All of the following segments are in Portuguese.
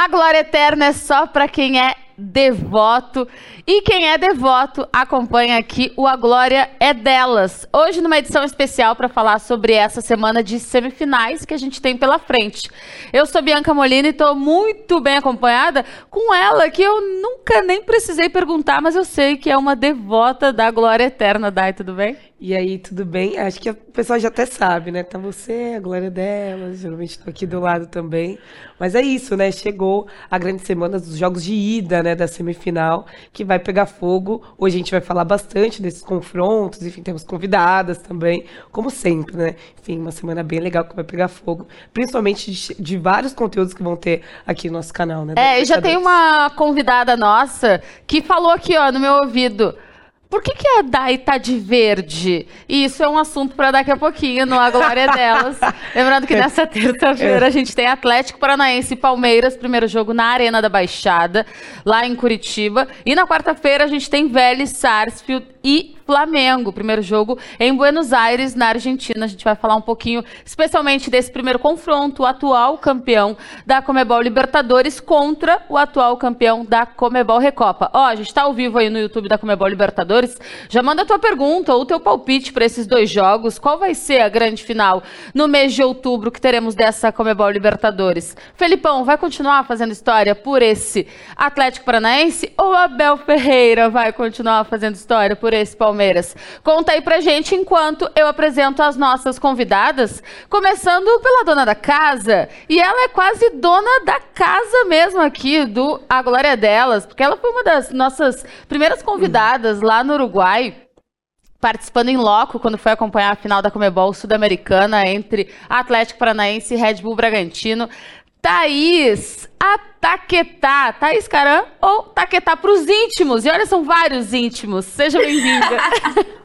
A glória eterna é só para quem é devoto. E quem é devoto acompanha aqui o A Glória é Delas. Hoje, numa edição especial para falar sobre essa semana de semifinais que a gente tem pela frente. Eu sou Bianca Molina e estou muito bem acompanhada com ela, que eu nunca nem precisei perguntar, mas eu sei que é uma devota da Glória Eterna. Dai, tudo bem? E aí, tudo bem? Acho que a pessoa já até sabe, né? Tá você, a glória delas, geralmente estou aqui do lado também. Mas é isso, né? Chegou a grande semana dos jogos de ida, né? Da semifinal, que vai pegar fogo. Hoje a gente vai falar bastante desses confrontos, enfim, temos convidadas também, como sempre, né? Enfim, uma semana bem legal que vai pegar fogo, principalmente de, de vários conteúdos que vão ter aqui no nosso canal, né? É, e já tem uma convidada nossa que falou aqui, ó, no meu ouvido. Por que, que a Dai tá de verde? E isso é um assunto para daqui a pouquinho no A Glória Delas. Lembrando que nessa terça-feira a gente tem Atlético Paranaense e Palmeiras, primeiro jogo na Arena da Baixada, lá em Curitiba. E na quarta-feira a gente tem Vélez, Sarsfield e Flamengo. Primeiro jogo em Buenos Aires, na Argentina. A gente vai falar um pouquinho, especialmente desse primeiro confronto, o atual campeão da Comebol Libertadores contra o atual campeão da Comebol Recopa. Ó, a gente está ao vivo aí no YouTube da Comebol Libertadores. Já manda a tua pergunta ou o teu palpite para esses dois jogos. Qual vai ser a grande final no mês de outubro que teremos dessa Comebol Libertadores? Felipão, vai continuar fazendo história por esse Atlético Paranaense ou Abel Ferreira vai continuar fazendo história por esse Palmeiras? Palmeiras. Conta aí pra gente enquanto eu apresento as nossas convidadas, começando pela dona da casa. E ela é quase dona da casa mesmo aqui do A Glória Delas, porque ela foi uma das nossas primeiras convidadas lá no Uruguai participando em loco quando foi acompanhar a final da Comebol Sul-Americana entre Atlético Paranaense e Red Bull Bragantino. Thaís, a Taquetá. Thaís Caram ou Taquetá para os íntimos. E olha, são vários íntimos. Seja bem-vinda.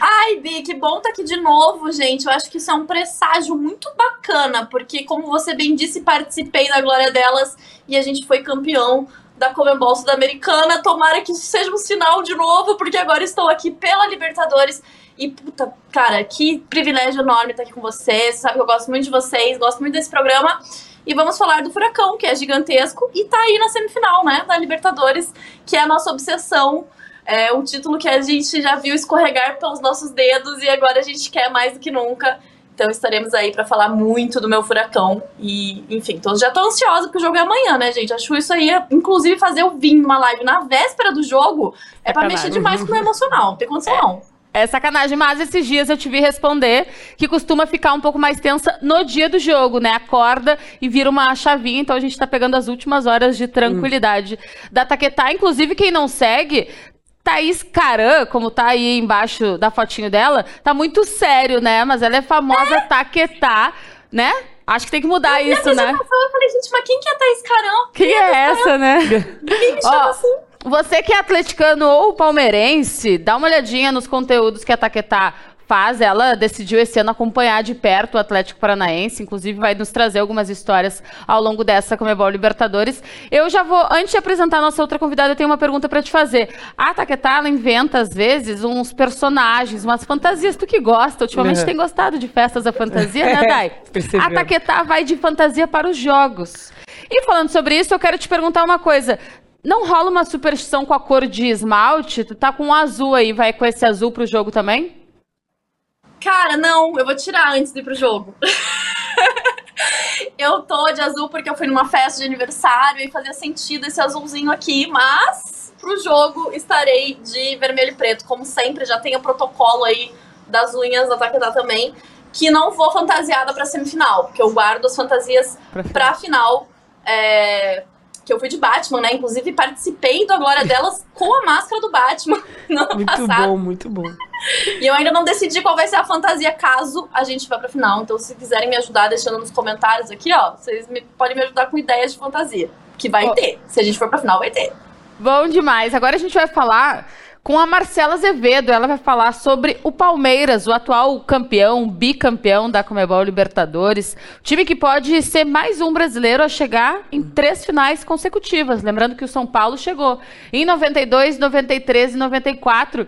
Ai, Bi, que bom estar tá aqui de novo, gente. Eu acho que isso é um presságio muito bacana, porque, como você bem disse, participei da glória delas e a gente foi campeão da Comembol Sul-Americana. Tomara que isso seja um sinal de novo, porque agora estou aqui pela Libertadores. E, puta, cara, que privilégio enorme estar aqui com vocês. Você sabe que eu gosto muito de vocês, gosto muito desse programa. E vamos falar do Furacão, que é gigantesco e tá aí na semifinal, né, da Libertadores, que é a nossa obsessão. É um título que a gente já viu escorregar pelos nossos dedos e agora a gente quer mais do que nunca. Então estaremos aí para falar muito do meu furacão. E, enfim, todos já estão ansiosos porque o jogo é amanhã, né, gente? Acho isso aí, inclusive, fazer eu vir numa live na véspera do jogo é, é para mexer demais com o meu emocional. Não tem condição, é. não. É sacanagem, mas esses dias eu te vi responder que costuma ficar um pouco mais tensa no dia do jogo, né? Acorda e vira uma chavinha, então a gente tá pegando as últimas horas de tranquilidade hum. da Taquetá. Inclusive, quem não segue, Thaís Caran, como tá aí embaixo da fotinho dela, tá muito sério, né? Mas ela é famosa é. Taquetá, né? Acho que tem que mudar eu isso, né? Eu falei, gente, mas quem que é Thaís Caran? Quem, quem é, é essa, né? Quem me chama Ó, assim? Você que é atleticano ou palmeirense, dá uma olhadinha nos conteúdos que a Taquetá faz. Ela decidiu esse ano acompanhar de perto o Atlético Paranaense, inclusive vai nos trazer algumas histórias ao longo dessa Comebol Libertadores. Eu já vou, antes de apresentar a nossa outra convidada, eu tenho uma pergunta para te fazer. A Taquetá, ela inventa às vezes uns personagens, umas fantasias. Tu que gosta, ultimamente uhum. tem gostado de festas da fantasia, né, Dai? a Taquetá vai de fantasia para os jogos. E falando sobre isso, eu quero te perguntar uma coisa. Não rola uma superstição com a cor de esmalte? Tu tá com um azul aí, vai com esse azul pro jogo também? Cara, não, eu vou tirar antes de ir pro jogo. eu tô de azul porque eu fui numa festa de aniversário e fazia sentido esse azulzinho aqui, mas pro jogo estarei de vermelho e preto, como sempre, já tem o protocolo aí das unhas da Takeda também, que não vou fantasiada pra semifinal, porque eu guardo as fantasias pra, pra final. É, que eu fui de Batman, né? Inclusive participei da Glória delas com a máscara do Batman no ano muito passado. Muito bom, muito bom. E eu ainda não decidi qual vai ser a fantasia caso a gente vá pra final. Então, se quiserem me ajudar deixando nos comentários aqui, ó, vocês me, podem me ajudar com ideias de fantasia. Que vai oh. ter. Se a gente for pra final, vai ter. Bom demais. Agora a gente vai falar com a Marcela Azevedo. Ela vai falar sobre o Palmeiras, o atual campeão, bicampeão da Comebol Libertadores. Time que pode ser mais um brasileiro a chegar em três finais consecutivas. Lembrando que o São Paulo chegou em 92, 93 e 94.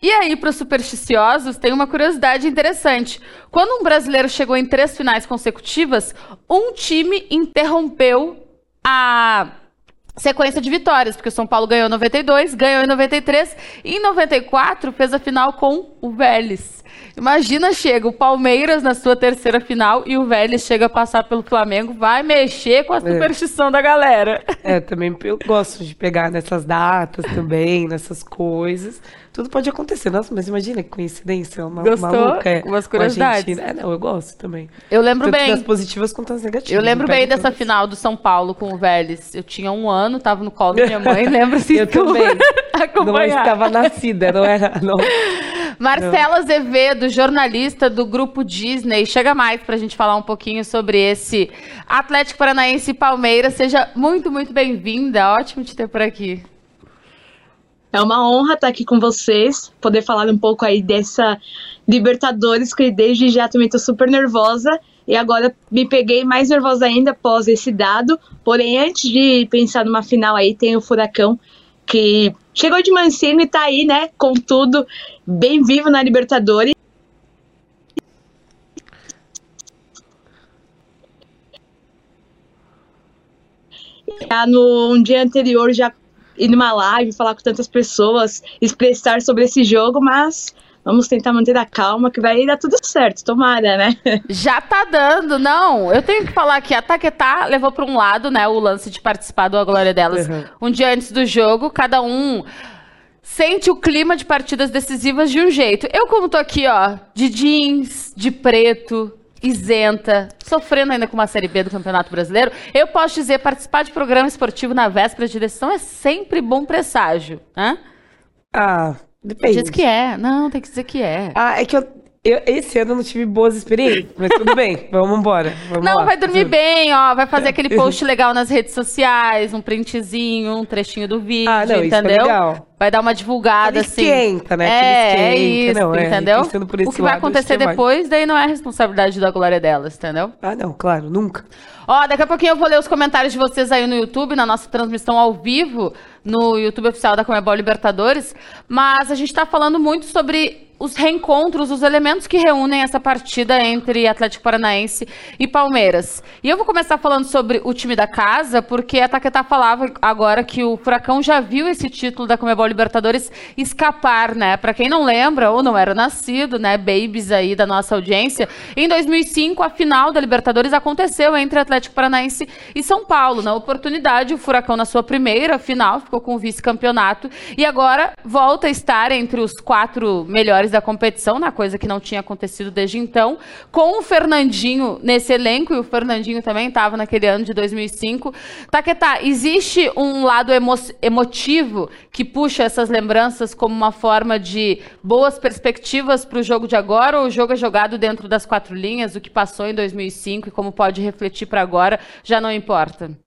E aí, para os supersticiosos, tem uma curiosidade interessante. Quando um brasileiro chegou em três finais consecutivas, um time interrompeu a sequência de vitórias, porque o São Paulo ganhou em 92, ganhou em 93 e em 94 fez a final com o Vélez. Imagina, chega o Palmeiras na sua terceira final e o Vélez chega a passar pelo Flamengo, vai mexer com a superstição é. da galera. É, também eu gosto de pegar nessas datas também, nessas coisas. Tudo pode acontecer. Nossa, mas imagina que coincidência, uma Gostou? maluca. É, Umas curiosidades. É, não, eu gosto também. Eu lembro Tanto bem. das positivas quanto das negativas. Eu lembro bem dessa todas. final do São Paulo com o Vélez. Eu tinha um ano, tava no colo da minha mãe, lembra-se Eu tu também. Não acompanhar. estava nascida, não era. Não. Marcela Azevedo, jornalista do Grupo Disney. Chega mais pra gente falar um pouquinho sobre esse Atlético Paranaense e Palmeiras. Seja muito, muito bem-vinda. Ótimo te ter por aqui. É uma honra estar aqui com vocês, poder falar um pouco aí dessa Libertadores, que desde já também estou super nervosa. E agora me peguei mais nervosa ainda após esse dado. Porém, antes de pensar numa final aí, tem o Furacão, que chegou de Mancini e tá aí, né, com tudo, bem vivo na Libertadores. Já no um dia anterior, já ir numa live, falar com tantas pessoas, expressar sobre esse jogo, mas vamos tentar manter a calma que vai dar tudo certo, tomara, né? Já tá dando, não. Eu tenho que falar que a Taquetá levou para um lado, né, o lance de participar do A Glória Delas Uhum. um dia antes do jogo. Cada um sente o clima de partidas decisivas de um jeito. Eu, como tô aqui, ó, de jeans, de preto, isenta, sofrendo ainda com uma Série B do Campeonato Brasileiro, eu posso dizer, participar de programa esportivo na véspera de decisão é sempre bom presságio, né? Ah, depende. Diz que é. Não, tem que dizer que é. Ah, é que eu, eu- esse ano eu não tive boas experiências, mas tudo bem, vamos embora. Vamos Não, lá. vai dormir bem, ó. Vai fazer aquele post legal nas redes sociais, um printzinho, um trechinho do vídeo, Ah, não, isso é entendeu? legal. Vai dar uma divulgada, Aquele assim. esquenta, né? É, Aquele é esquenta. isso, Não, é, entendeu? o que vai lado, acontecer é depois, daí não é responsabilidade da glória delas, entendeu? Ah, não, claro, nunca. Ó, daqui a pouquinho eu vou ler os comentários de vocês aí no YouTube, na nossa transmissão ao vivo, no YouTube oficial da Comebol Libertadores. Mas a gente tá falando muito sobre os reencontros, os elementos que reúnem essa partida entre Atlético Paranaense e Palmeiras. E eu vou começar falando sobre o time da casa, porque a Taquetá falava agora que o Furacão já viu esse título da Comebol Libertadores escapar, né? Pra quem não lembra ou não era nascido, né, babies aí da nossa audiência, em 2005 a final da Libertadores aconteceu entre Atlético Paranaense e São Paulo. Na oportunidade, o Furacão na sua primeira final ficou com o vice-campeonato e agora volta a estar entre os quatro melhores da competição, na coisa que não tinha acontecido desde então, com o Fernandinho nesse elenco e o Fernandinho também estava naquele ano de 2005. Taquetá, existe um lado emo emotivo que puxa essas lembranças como uma forma de boas perspectivas para o jogo de agora ou o jogo é jogado dentro das quatro linhas, o que passou em 2005 e como pode refletir para agora, já não importa?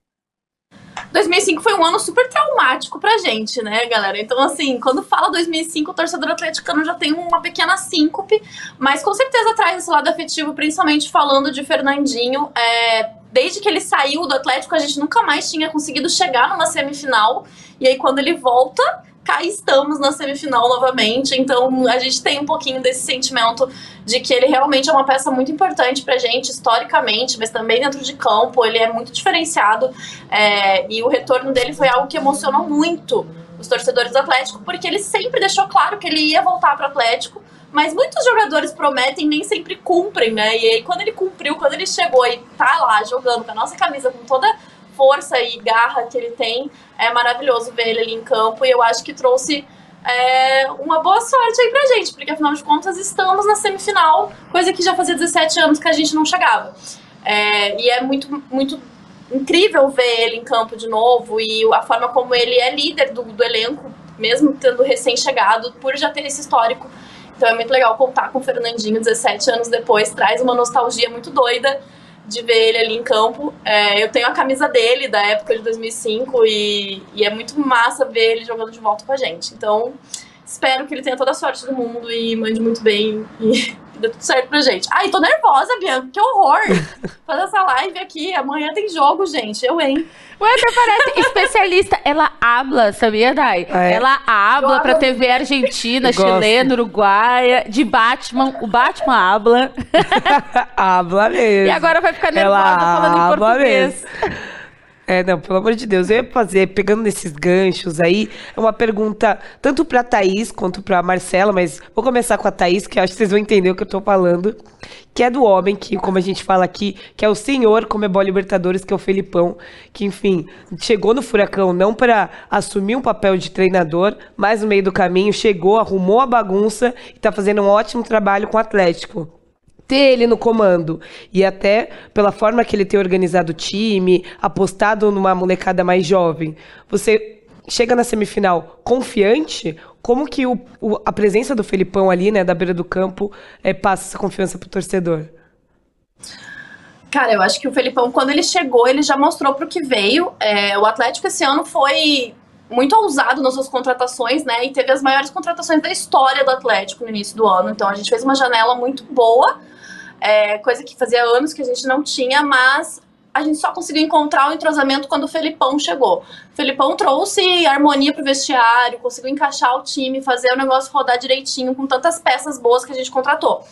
2005 foi um ano super traumático pra gente, né, galera? Então, assim, quando fala 2005, o torcedor atleticano já tem uma pequena síncope, mas com certeza traz esse lado afetivo, principalmente falando de Fernandinho. É, desde que ele saiu do Atlético, a gente nunca mais tinha conseguido chegar numa semifinal, e aí quando ele volta, cá estamos na semifinal novamente. Então, a gente tem um pouquinho desse sentimento de que ele realmente é uma peça muito importante pra gente, historicamente, mas também dentro de campo. Ele é muito diferenciado. É, e o retorno dele foi algo que emocionou muito os torcedores do Atlético, porque ele sempre deixou claro que ele ia voltar para o Atlético. Mas muitos jogadores prometem nem sempre cumprem, né? E aí, quando ele cumpriu, quando ele chegou e tá lá jogando com a nossa camisa, com toda força e garra que ele tem, é maravilhoso ver ele ali em campo. E eu acho que trouxe é, uma boa sorte aí pra gente, porque afinal de contas estamos na semifinal, coisa que já fazia 17 anos que a gente não chegava. É, e é muito, muito incrível ver ele em campo de novo e a forma como ele é líder do, do elenco, mesmo tendo recém-chegado, por já ter esse histórico. Então é muito legal contar com o Fernandinho 17 anos depois, traz uma nostalgia muito doida de ver ele ali em campo. É, eu tenho a camisa dele da época de 2005 e, e é muito massa ver ele jogando de volta com a gente. Então espero que ele tenha toda a sorte do mundo e mande muito bem e dê tudo certo pra gente. Ai, tô nervosa, Bianca, que horror! Fazer essa live aqui, amanhã tem jogo, gente. Eu, hein? Ué, até parece especialista. Ela habla, sabia, Dai? Ah, é? Ela habla Eu pra. TV argentina, Eu gosto. chilena, uruguaia, de Batman. O Batman habla. Habla mesmo. E agora vai ficar nervosa Ela falando em português. mesmo. É, não, pelo amor de Deus, eu ia fazer, pegando nesses ganchos aí, é uma pergunta tanto pra Thaís quanto pra Marcela, mas vou começar com a Thaís, que acho que vocês vão entender o que eu tô falando, que é do homem, que, como a gente fala aqui, que é o senhor Comebol Libertadores, que é o Felipão, que, enfim, chegou no Furacão não para assumir um papel de treinador, mas no meio do caminho chegou, arrumou a bagunça e tá fazendo um ótimo trabalho com o Atlético ter ele no comando. E até pela forma que ele tem organizado o time, apostado numa molecada mais jovem. Você chega na semifinal confiante? Como que o, o, a presença do Felipão ali, né, da beira do campo, é, passa essa confiança pro torcedor? Cara, eu acho que o Felipão, quando ele chegou, ele já mostrou pro que veio. É, o Atlético esse ano foi muito ousado nas suas contratações, né? E teve as maiores contratações da história do Atlético no início do ano. Então a gente fez uma janela muito boa é, coisa que fazia anos que a gente não tinha, mas a gente só conseguiu encontrar o entrosamento quando o Felipão chegou. O Felipão trouxe harmonia pro vestiário, conseguiu encaixar o time, fazer o negócio rodar direitinho com tantas peças boas que a gente contratou.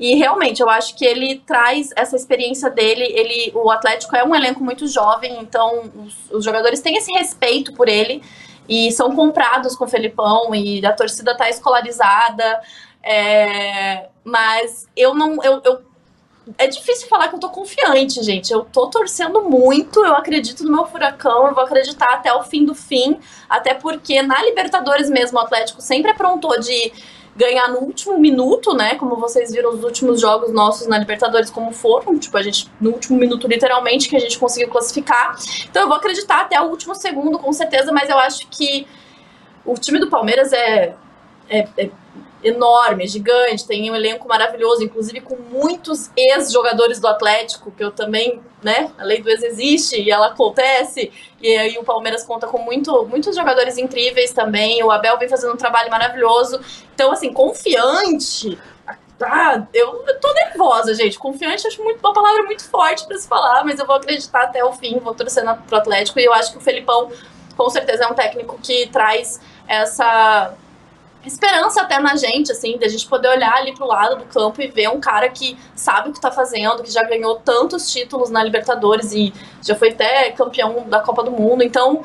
E realmente, eu acho que ele traz essa experiência dele. Ele, o Atlético é um elenco muito jovem, então os, os jogadores têm esse respeito por ele e são comprados com o Felipão e a torcida tá escolarizada. É, mas eu não. Eu, eu, é difícil falar que eu tô confiante, gente. Eu tô torcendo muito, eu acredito no meu furacão, eu vou acreditar até o fim do fim. Até porque na Libertadores mesmo, o Atlético sempre aprontou de ganhar no último minuto, né? Como vocês viram os últimos jogos nossos na Libertadores como foram, tipo, a gente no último minuto literalmente que a gente conseguiu classificar. Então eu vou acreditar até o último segundo, com certeza, mas eu acho que o time do Palmeiras é, é, é enorme, gigante, tem um elenco maravilhoso, inclusive com muitos ex-jogadores do Atlético, que eu também, né, a lei do ex existe e ela acontece, e aí o Palmeiras conta com muito, muitos jogadores incríveis também, o Abel vem fazendo um trabalho maravilhoso, então, assim, confiante, ah, eu tô nervosa, gente, confiante acho muito, uma palavra muito forte para se falar, mas eu vou acreditar até o fim, vou torcer pro Atlético, e eu acho que o Felipão, com certeza, é um técnico que traz essa esperança até na gente, assim, de a gente poder olhar ali pro lado do campo e ver um cara que sabe o que tá fazendo, que já ganhou tantos títulos na Libertadores e já foi até campeão da Copa do Mundo. Então,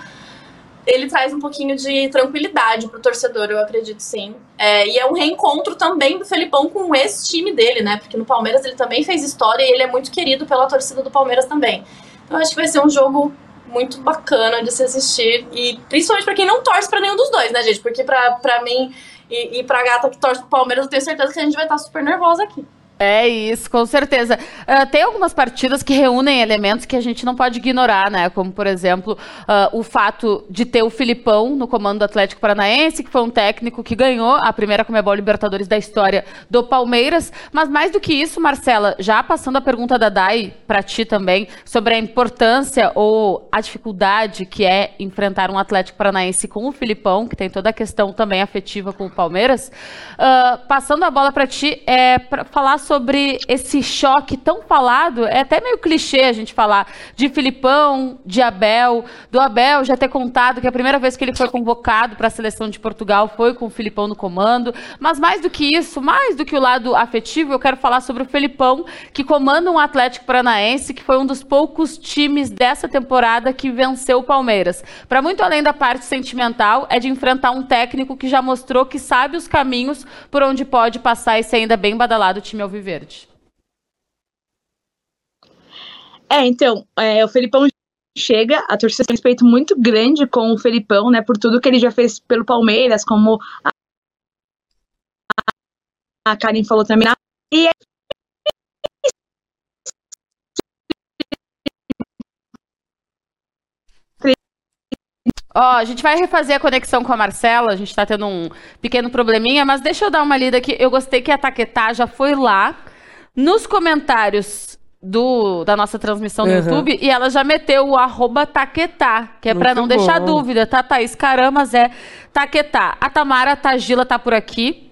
ele traz um pouquinho de tranquilidade pro torcedor, eu acredito sim. É, e é um reencontro também do Felipão com esse time dele, né? Porque no Palmeiras ele também fez história e ele é muito querido pela torcida do Palmeiras também. Então, acho que vai ser um jogo muito bacana de se assistir. E principalmente pra quem não torce pra nenhum dos dois, né, gente? Porque pra, pra mim e, e pra gata que torce pro Palmeiras, eu tenho certeza que a gente vai estar super nervosa aqui. É isso, com certeza. Uh, tem algumas partidas que reúnem elementos que a gente não pode ignorar, né? Como, por exemplo, uh, o fato de ter o Filipão no comando do Atlético Paranaense, que foi um técnico que ganhou a primeira Comebol Libertadores da história do Palmeiras. Mas mais do que isso, Marcela, já passando a pergunta da Dai para ti também, sobre a importância ou a dificuldade que é enfrentar um Atlético Paranaense com o Filipão, que tem toda a questão também afetiva com o Palmeiras. Uh, passando a bola para ti, é para falar sobre esse choque tão falado, é até meio clichê a gente falar de Filipão, de Abel, do Abel já ter contado que a primeira vez que ele foi convocado para a seleção de Portugal foi com o Filipão no comando, mas mais do que isso, mais do que o lado afetivo, eu quero falar sobre o Filipão, que comanda um Atlético Paranaense, que foi um dos poucos times dessa temporada que venceu o Palmeiras. Para muito além da parte sentimental, é de enfrentar um técnico que já mostrou que sabe os caminhos por onde pode passar e ser ainda bem badalado o time ao Alviverde. É, então, é, o Felipão chega, a torcida tem um respeito muito grande com o Felipão, né, por tudo que ele já fez pelo Palmeiras, como a, a Karen falou também. E Ó, a gente vai refazer a conexão com a Marcela, a gente tá tendo um pequeno probleminha, mas deixa eu dar uma lida aqui. Eu gostei que a Taquetá já foi lá nos comentários do, da nossa transmissão no uhum. YouTube e ela já meteu o arroba Taquetá, que é para não bom. deixar dúvida, tá, Thaís? Caramba, é Taquetá. A Tamara Tagila tá por aqui.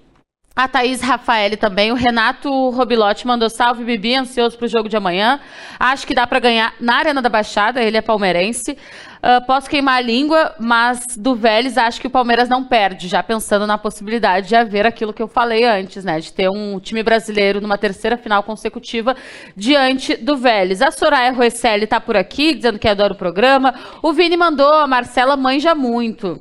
A Thaís Rafael também. O Renato Robilotti mandou salve, Bibi, ansioso pro jogo de amanhã. Acho que dá para ganhar na Arena da Baixada, ele é palmeirense. Uh, posso queimar a língua, mas do Vélez acho que o Palmeiras não perde, já pensando na possibilidade de haver aquilo que eu falei antes, né? De ter um time brasileiro numa terceira final consecutiva diante do Vélez. A Soraya Roesselli tá por aqui, dizendo que adora o programa. O Vini mandou, a Marcela manja muito.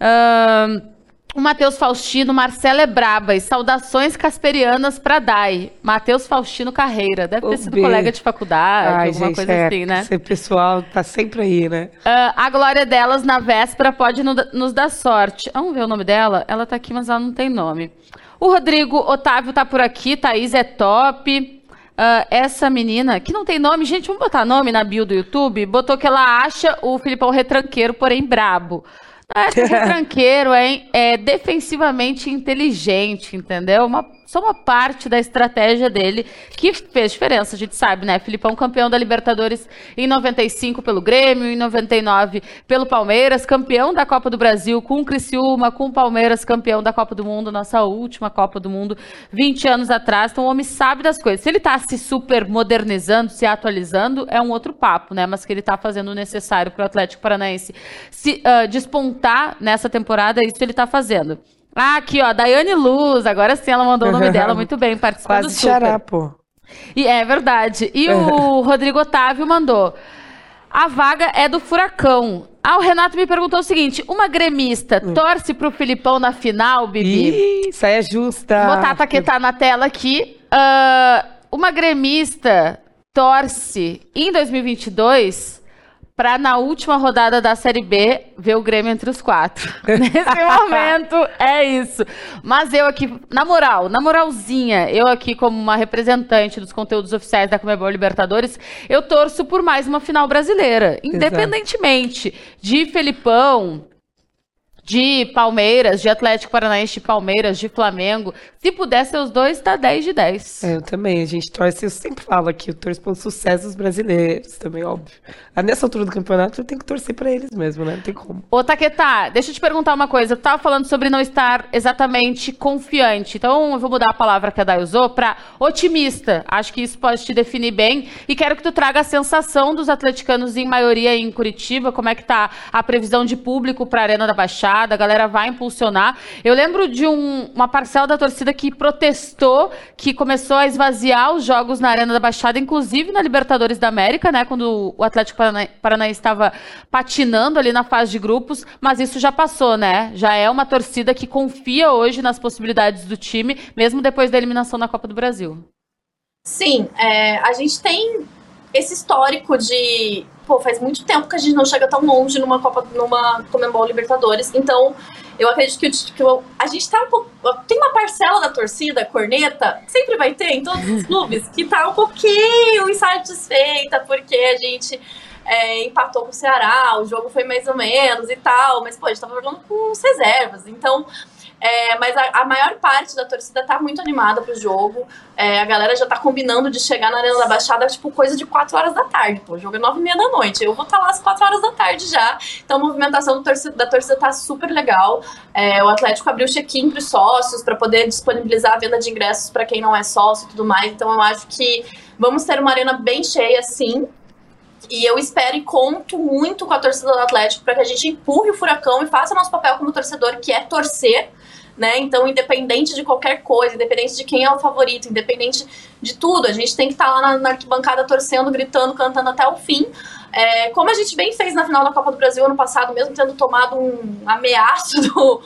Uh, o Matheus Faustino, Marcela é braba e saudações casperianas para Dai. Matheus Faustino Carreira, deve ter sido B. colega de faculdade, Ai, alguma gente, coisa é, assim, né? Esse pessoal tá sempre aí, né? Uh, a glória delas na véspera pode no, nos dar sorte. Vamos ver o nome dela? Ela tá aqui, mas ela não tem nome. O Rodrigo Otávio tá por aqui, Thaís é top. Uh, essa menina, que não tem nome, gente, vamos botar nome na bio do YouTube, botou que ela acha o Filipão retranqueiro, porém brabo. É, tranqueiro, é, é defensivamente inteligente, entendeu? Uma só uma parte da estratégia dele que fez diferença. A gente sabe, né? Filipão campeão da Libertadores em 95 pelo Grêmio, em 99 pelo Palmeiras, campeão da Copa do Brasil com o Criciúma, com o Palmeiras, campeão da Copa do Mundo, nossa última Copa do Mundo, 20 anos atrás. Então o homem sabe das coisas. Se ele está se super modernizando, se atualizando, é um outro papo, né? Mas que ele está fazendo o necessário para o Atlético Paranaense se uh, despontar nessa temporada, isso ele está fazendo. Ah, aqui, ó, Daiane Luz. Agora sim ela mandou o nome dela muito bem, participando Quase super. Xará, pô. E é verdade. E o Rodrigo Otávio mandou. A vaga é do Furacão. Ah, o Renato me perguntou o seguinte: uma gremista hum. torce pro Filipão na final, Bibi? Ih, isso aí é justa. Vou botar a Taquetá na tela aqui. Uh, uma gremista torce em 2022 para na última rodada da Série B ver o Grêmio entre os quatro. Nesse momento é isso. Mas eu aqui, na moral, na moralzinha, eu aqui como uma representante dos conteúdos oficiais da Comebol Libertadores, eu torço por mais uma final brasileira, independentemente Exato. de Felipão, de Palmeiras, de Atlético Paranaense, de Palmeiras, de Flamengo. Se puder ser os dois, tá 10 de 10. É, eu também. A gente torce, eu sempre falo aqui, eu torço pelo sucesso dos brasileiros também, óbvio. Ah, nessa altura do campeonato, eu tenho que torcer para eles mesmo, né? Não tem como. Ô, Taquetá, deixa eu te perguntar uma coisa. Eu tava falando sobre não estar exatamente confiante. Então, eu vou mudar a palavra que a Day usou para otimista. Acho que isso pode te definir bem. E quero que tu traga a sensação dos atleticanos em maioria em Curitiba. Como é que tá a previsão de público para a Arena da Baixada? A galera vai impulsionar. Eu lembro de um, uma parcela da torcida que protestou, que começou a esvaziar os jogos na Arena da Baixada, inclusive na Libertadores da América, né? Quando o Atlético Paranaense estava patinando ali na fase de grupos, mas isso já passou, né? Já é uma torcida que confia hoje nas possibilidades do time, mesmo depois da eliminação na Copa do Brasil. Sim, é, a gente tem esse histórico de pô, faz muito tempo que a gente não chega tão longe numa Copa, numa Comembol Libertadores. Então, eu acredito que, que a gente tá um pouco. Tem uma parcela da torcida, corneta, sempre vai ter em todos os clubes, que tá um pouquinho insatisfeita porque a gente. É, empatou com o Ceará, o jogo foi mais ou menos e tal, mas pô, a gente tava jogando com reservas. Então, é, mas a, a, maior parte da torcida tá muito animada pro jogo. É, a galera já tá combinando de chegar na Arena da Baixada, tipo, coisa de 4 horas da tarde. Pô, o jogo é 9 e meia da noite. Eu vou estar tá lá às 4 horas da tarde já. Então a movimentação torcida, da torcida tá super legal. É, o Atlético abriu check-in pros sócios para poder disponibilizar a venda de ingressos para quem não é sócio e tudo mais. Então eu acho que vamos ter uma arena bem cheia, sim. E eu espero e conto muito com a torcida do Atlético para que a gente empurre o furacão e faça nosso papel como torcedor, que é torcer né? Então, independente de qualquer coisa, independente de quem é o favorito, independente de tudo, a gente tem que estar tá lá na, na arquibancada torcendo, gritando, cantando até o fim. É, como a gente bem fez na final da Copa do Brasil ano passado, mesmo tendo tomado um ameaço do,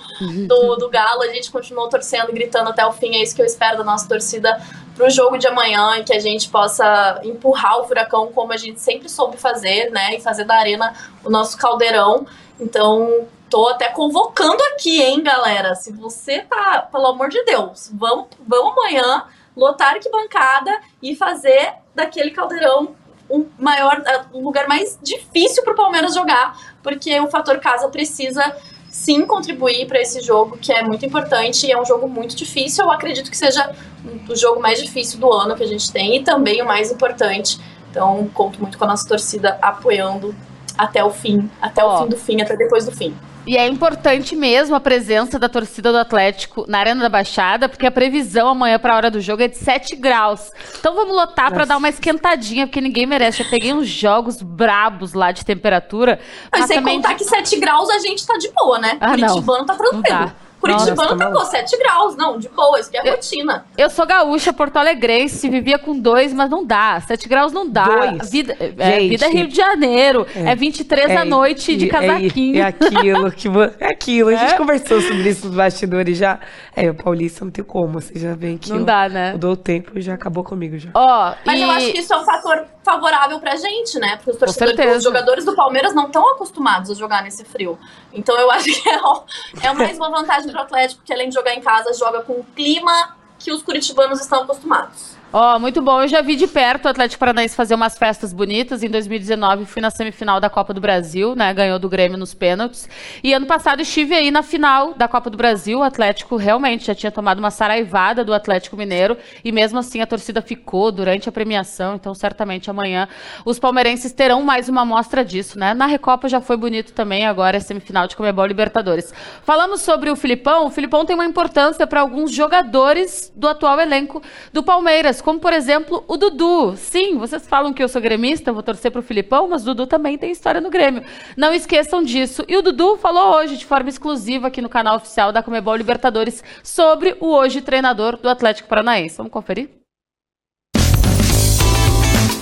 do, do Galo, a gente continuou torcendo, gritando até o fim. É isso que eu espero da nossa torcida para o jogo de amanhã e que a gente possa empurrar o Furacão como a gente sempre soube fazer, né? E fazer da Arena o nosso caldeirão. Então, tô até convocando aqui, hein, galera? Se você tá, pelo amor de Deus, vamos, vamos amanhã lotar arquibancada e fazer daquele caldeirão um maior, um lugar mais difícil para o Palmeiras jogar, porque o fator casa precisa sim contribuir para esse jogo que é muito importante e é um jogo muito difícil. Eu acredito que seja o jogo mais difícil do ano que a gente tem e também o mais importante. Então, conto muito com a nossa torcida apoiando até o fim, até oh. o fim do fim, até depois do fim. E é importante mesmo a presença da torcida do Atlético na Arena da Baixada, porque a previsão amanhã para a hora do jogo é de 7 graus. Então vamos lotar para dar uma esquentadinha, porque ninguém merece. Eu peguei uns jogos brabos lá de temperatura. Mas sem contar de... que 7 graus a gente tá de boa, né? Ah, Curitibano não. tá tranquilo. Curitibano pegou 7 graus. Não, de boa, isso que é a rotina. Eu sou gaúcha, porto alegrense, vivia com 2, mas não dá. 7 graus não dá. Dois. Vida, é, vida é Rio de Janeiro. É, é 23 é, da noite de casaquinho. É, é aquilo que é aquilo. A gente é? conversou sobre isso nos bastidores já. É, o Paulista não tem como. Você já vem que não eu, dá, né? Mudou o tempo e já acabou comigo já. Ó, mas e... eu acho que isso é um fator favorável pra gente, né? Porque os, torcedores, os jogadores do Palmeiras não estão acostumados a jogar nesse frio. Então eu acho que é, é mais uma vantagem pro Atlético, que além de jogar em casa, joga com o clima que os curitibanos estão acostumados. Ó, oh, muito bom. Eu já vi de perto o Atlético Paranaense fazer umas festas bonitas. Em 2019 fui na semifinal da Copa do Brasil, né? Ganhou do Grêmio nos pênaltis. E ano passado estive aí na final da Copa do Brasil. O Atlético realmente já tinha tomado uma saraivada do Atlético Mineiro e mesmo assim a torcida ficou durante a premiação. Então certamente amanhã os palmeirenses terão mais uma amostra disso, né? Na Recopa já foi bonito também, agora é semifinal de Comebol Libertadores. Falamos sobre o Filipão. O Filipão tem uma importância para alguns jogadores do atual elenco do Palmeiras como por exemplo o Dudu. Sim, vocês falam que eu sou gremista, vou torcer para o Filipão, mas o Dudu também tem história no Grêmio. Não esqueçam disso. E o Dudu falou hoje, de forma exclusiva, aqui no canal oficial da Comebol Libertadores, sobre o hoje treinador do Atlético Paranaense. Vamos conferir?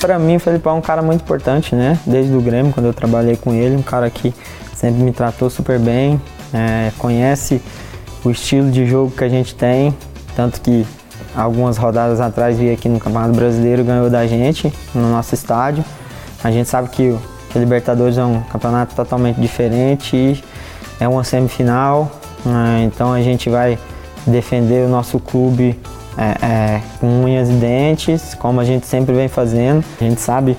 Para mim, o Felipão é um cara muito importante, né? Desde o Grêmio, quando eu trabalhei com ele, um cara que sempre me tratou super bem, é, conhece o estilo de jogo que a gente tem, tanto que algumas rodadas atrás veio aqui no Campeonato Brasileiro ganhou da gente no nosso estádio. A gente sabe que o, que Libertadores é um campeonato totalmente diferente é uma semifinal, né? então a gente vai defender o nosso clube é, é, com unhas e dentes, como a gente sempre vem fazendo. A gente sabe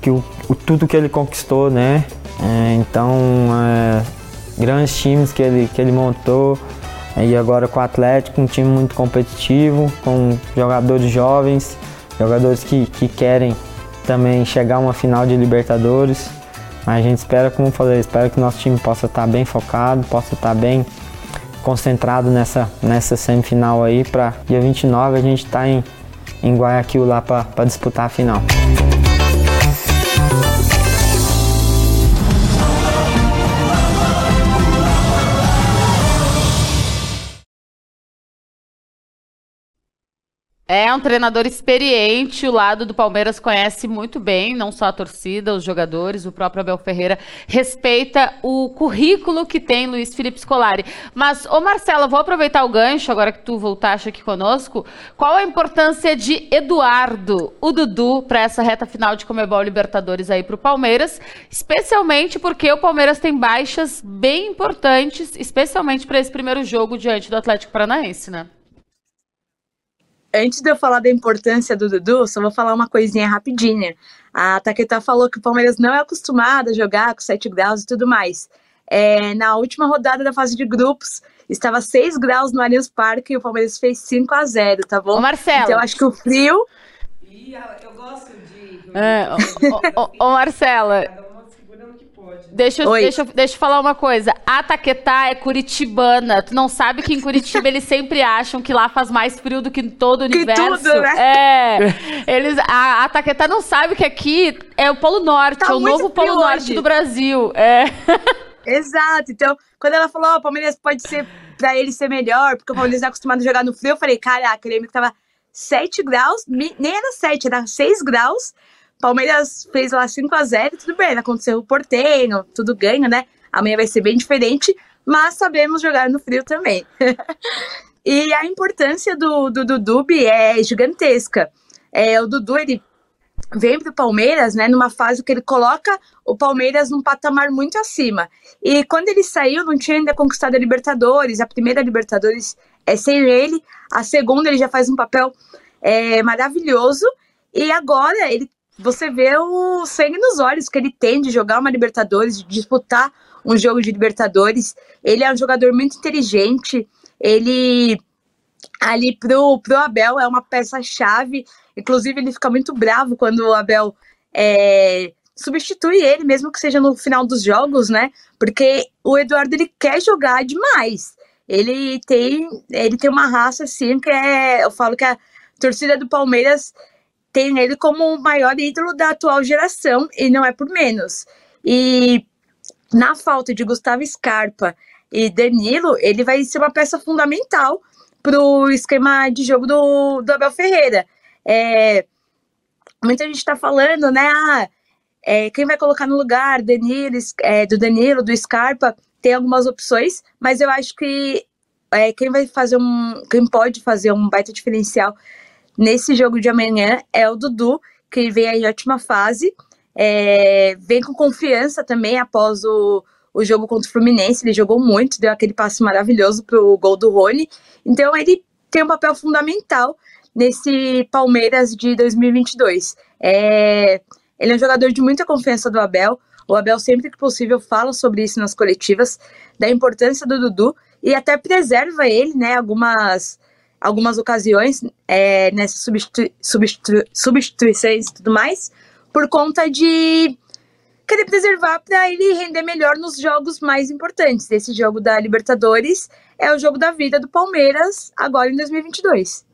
que o, o tudo que ele conquistou, né? É, então, é, grandes times que ele, que ele montou, e agora com o Atlético, um time muito competitivo, com jogadores jovens, jogadores que, que querem também chegar a uma final de Libertadores. A gente espera, como eu falei, espero que nosso time possa estar bem focado, possa estar bem concentrado nessa, nessa semifinal aí para dia 29 a gente estar tá em, em Guayaquil lá para disputar a final. É um treinador experiente, o lado do Palmeiras conhece muito bem, não só a torcida, os jogadores, o próprio Abel Ferreira respeita o currículo que tem Luiz Felipe Scolari. Mas, ô Marcela, vou aproveitar o gancho, agora que tu voltaste aqui conosco. Qual a importância de Eduardo, o Dudu, para essa reta final de Comebol Libertadores aí para o Palmeiras? Especialmente porque o Palmeiras tem baixas bem importantes, especialmente para esse primeiro jogo diante do Atlético Paranaense, né? Antes de eu falar da importância do Dudu, só vou falar uma coisinha rapidinha. A Taqueta falou que o Palmeiras não é acostumado a jogar com 7 graus e tudo mais. É, na última rodada da fase de grupos, estava 6 graus no Allianz Parque e o Palmeiras fez 5 a 0 tá bom? Ô Marcelo. Então eu acho que o frio. eu gosto de. É, ô, ô, ô Marcela. Deixa eu, deixa, deixa eu falar uma coisa. A Taquetá é curitibana. Tu não sabe que em Curitiba eles sempre acham que lá faz mais frio do que em todo o universo. Que tudo, né? É. Eles, a, a Taquetá não sabe que aqui é o Polo Norte, tá é o novo Polo hoje. Norte do Brasil. É. Exato. Então, quando ela falou, oh, o Palmeiras pode ser pra ele ser melhor, porque o Palmeiras é acostumado a jogar no frio, eu falei, caraca, ele que tava 7 graus, nem era 7, era 6 graus. Palmeiras fez lá 5 a 0 tudo bem, aconteceu o porteiro, tudo ganha, né? Amanhã vai ser bem diferente, mas sabemos jogar no frio também. e a importância do, do, do Dubi é gigantesca. É, o Dudu, ele vem para o Palmeiras, né, numa fase que ele coloca o Palmeiras num patamar muito acima. E quando ele saiu, não tinha ainda conquistado a Libertadores, a primeira Libertadores é sem ele, a segunda ele já faz um papel é, maravilhoso, e agora ele você vê o sangue nos olhos que ele tem de jogar uma Libertadores, de disputar um jogo de Libertadores. Ele é um jogador muito inteligente, ele ali pro, pro Abel é uma peça-chave. Inclusive, ele fica muito bravo quando o Abel é, substitui ele, mesmo que seja no final dos jogos, né? Porque o Eduardo ele quer jogar demais. Ele tem, ele tem uma raça assim que é, eu falo que a torcida do Palmeiras tem ele como o maior ídolo da atual geração e não é por menos. E na falta de Gustavo Scarpa e Danilo, ele vai ser uma peça fundamental para o esquema de jogo do, do Abel Ferreira. É, muita gente está falando, né? Ah, é, quem vai colocar no lugar Danilo, é, do Danilo, do Scarpa, tem algumas opções, mas eu acho que é, quem vai fazer um. Quem pode fazer um baita diferencial nesse jogo de amanhã é o Dudu, que vem aí em ótima fase. É, vem com confiança também após o, o jogo contra o Fluminense. Ele jogou muito, deu aquele passe maravilhoso pro gol do Rony. Então ele tem um papel fundamental nesse Palmeiras de 2022. É, ele é um jogador de muita confiança do Abel. O Abel, sempre que possível, fala sobre isso nas coletivas, da importância do Dudu e até preserva ele, né, algumas, algumas ocasiões é, nessas substitu substitu substituições e tudo mais, por conta de querer preservar para ele render melhor nos jogos mais importantes. Esse jogo da Libertadores é o jogo da vida do Palmeiras agora em 2022.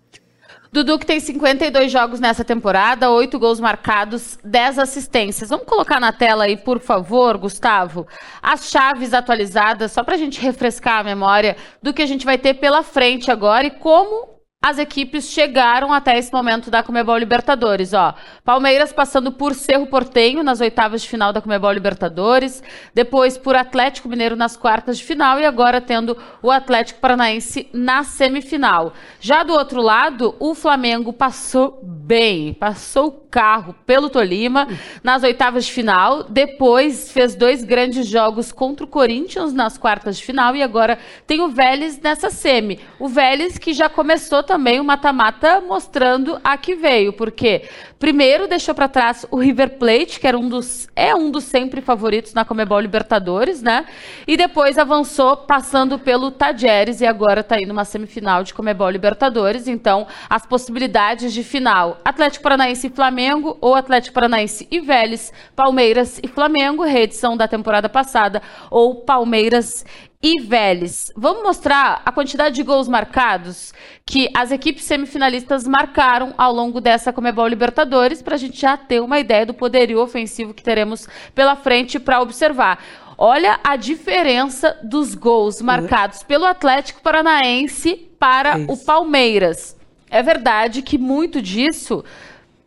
Dudu que tem 52 jogos nessa temporada, 8 gols marcados, 10 assistências. Vamos colocar na tela aí, por favor, Gustavo, as chaves atualizadas, só para a gente refrescar a memória do que a gente vai ter pela frente agora e como as equipes chegaram até esse momento da Comebol Libertadores, ó. Palmeiras passando por Cerro Portenho nas oitavas de final da Comebol Libertadores, depois por Atlético Mineiro nas quartas de final e agora tendo o Atlético Paranaense na semifinal. Já do outro lado, o Flamengo passou bem, passou o carro pelo Tolima nas oitavas de final, depois fez dois grandes jogos contra o Corinthians nas quartas de final e agora tem o Vélez nessa semi. O Vélez que já começou também o mata-mata mostrando a que veio, porque primeiro deixou para trás o River Plate, que era um dos é um dos sempre favoritos na Comebol Libertadores, né? E depois avançou passando pelo Tajeres e agora está indo uma semifinal de Comebol Libertadores, então as possibilidades de final Atlético Paranaense e Flamengo ou Atlético Paranaense e Vélez, Palmeiras e Flamengo, reedição da temporada passada, ou Palmeiras e Vélez. Vamos mostrar a quantidade de gols marcados que as equipes semifinalistas marcaram ao longo dessa Comebol Libertadores, para a gente já ter uma ideia do poderio ofensivo que teremos pela frente para observar. Olha a diferença dos gols marcados pelo Atlético Paranaense para o Palmeiras. É verdade que muito disso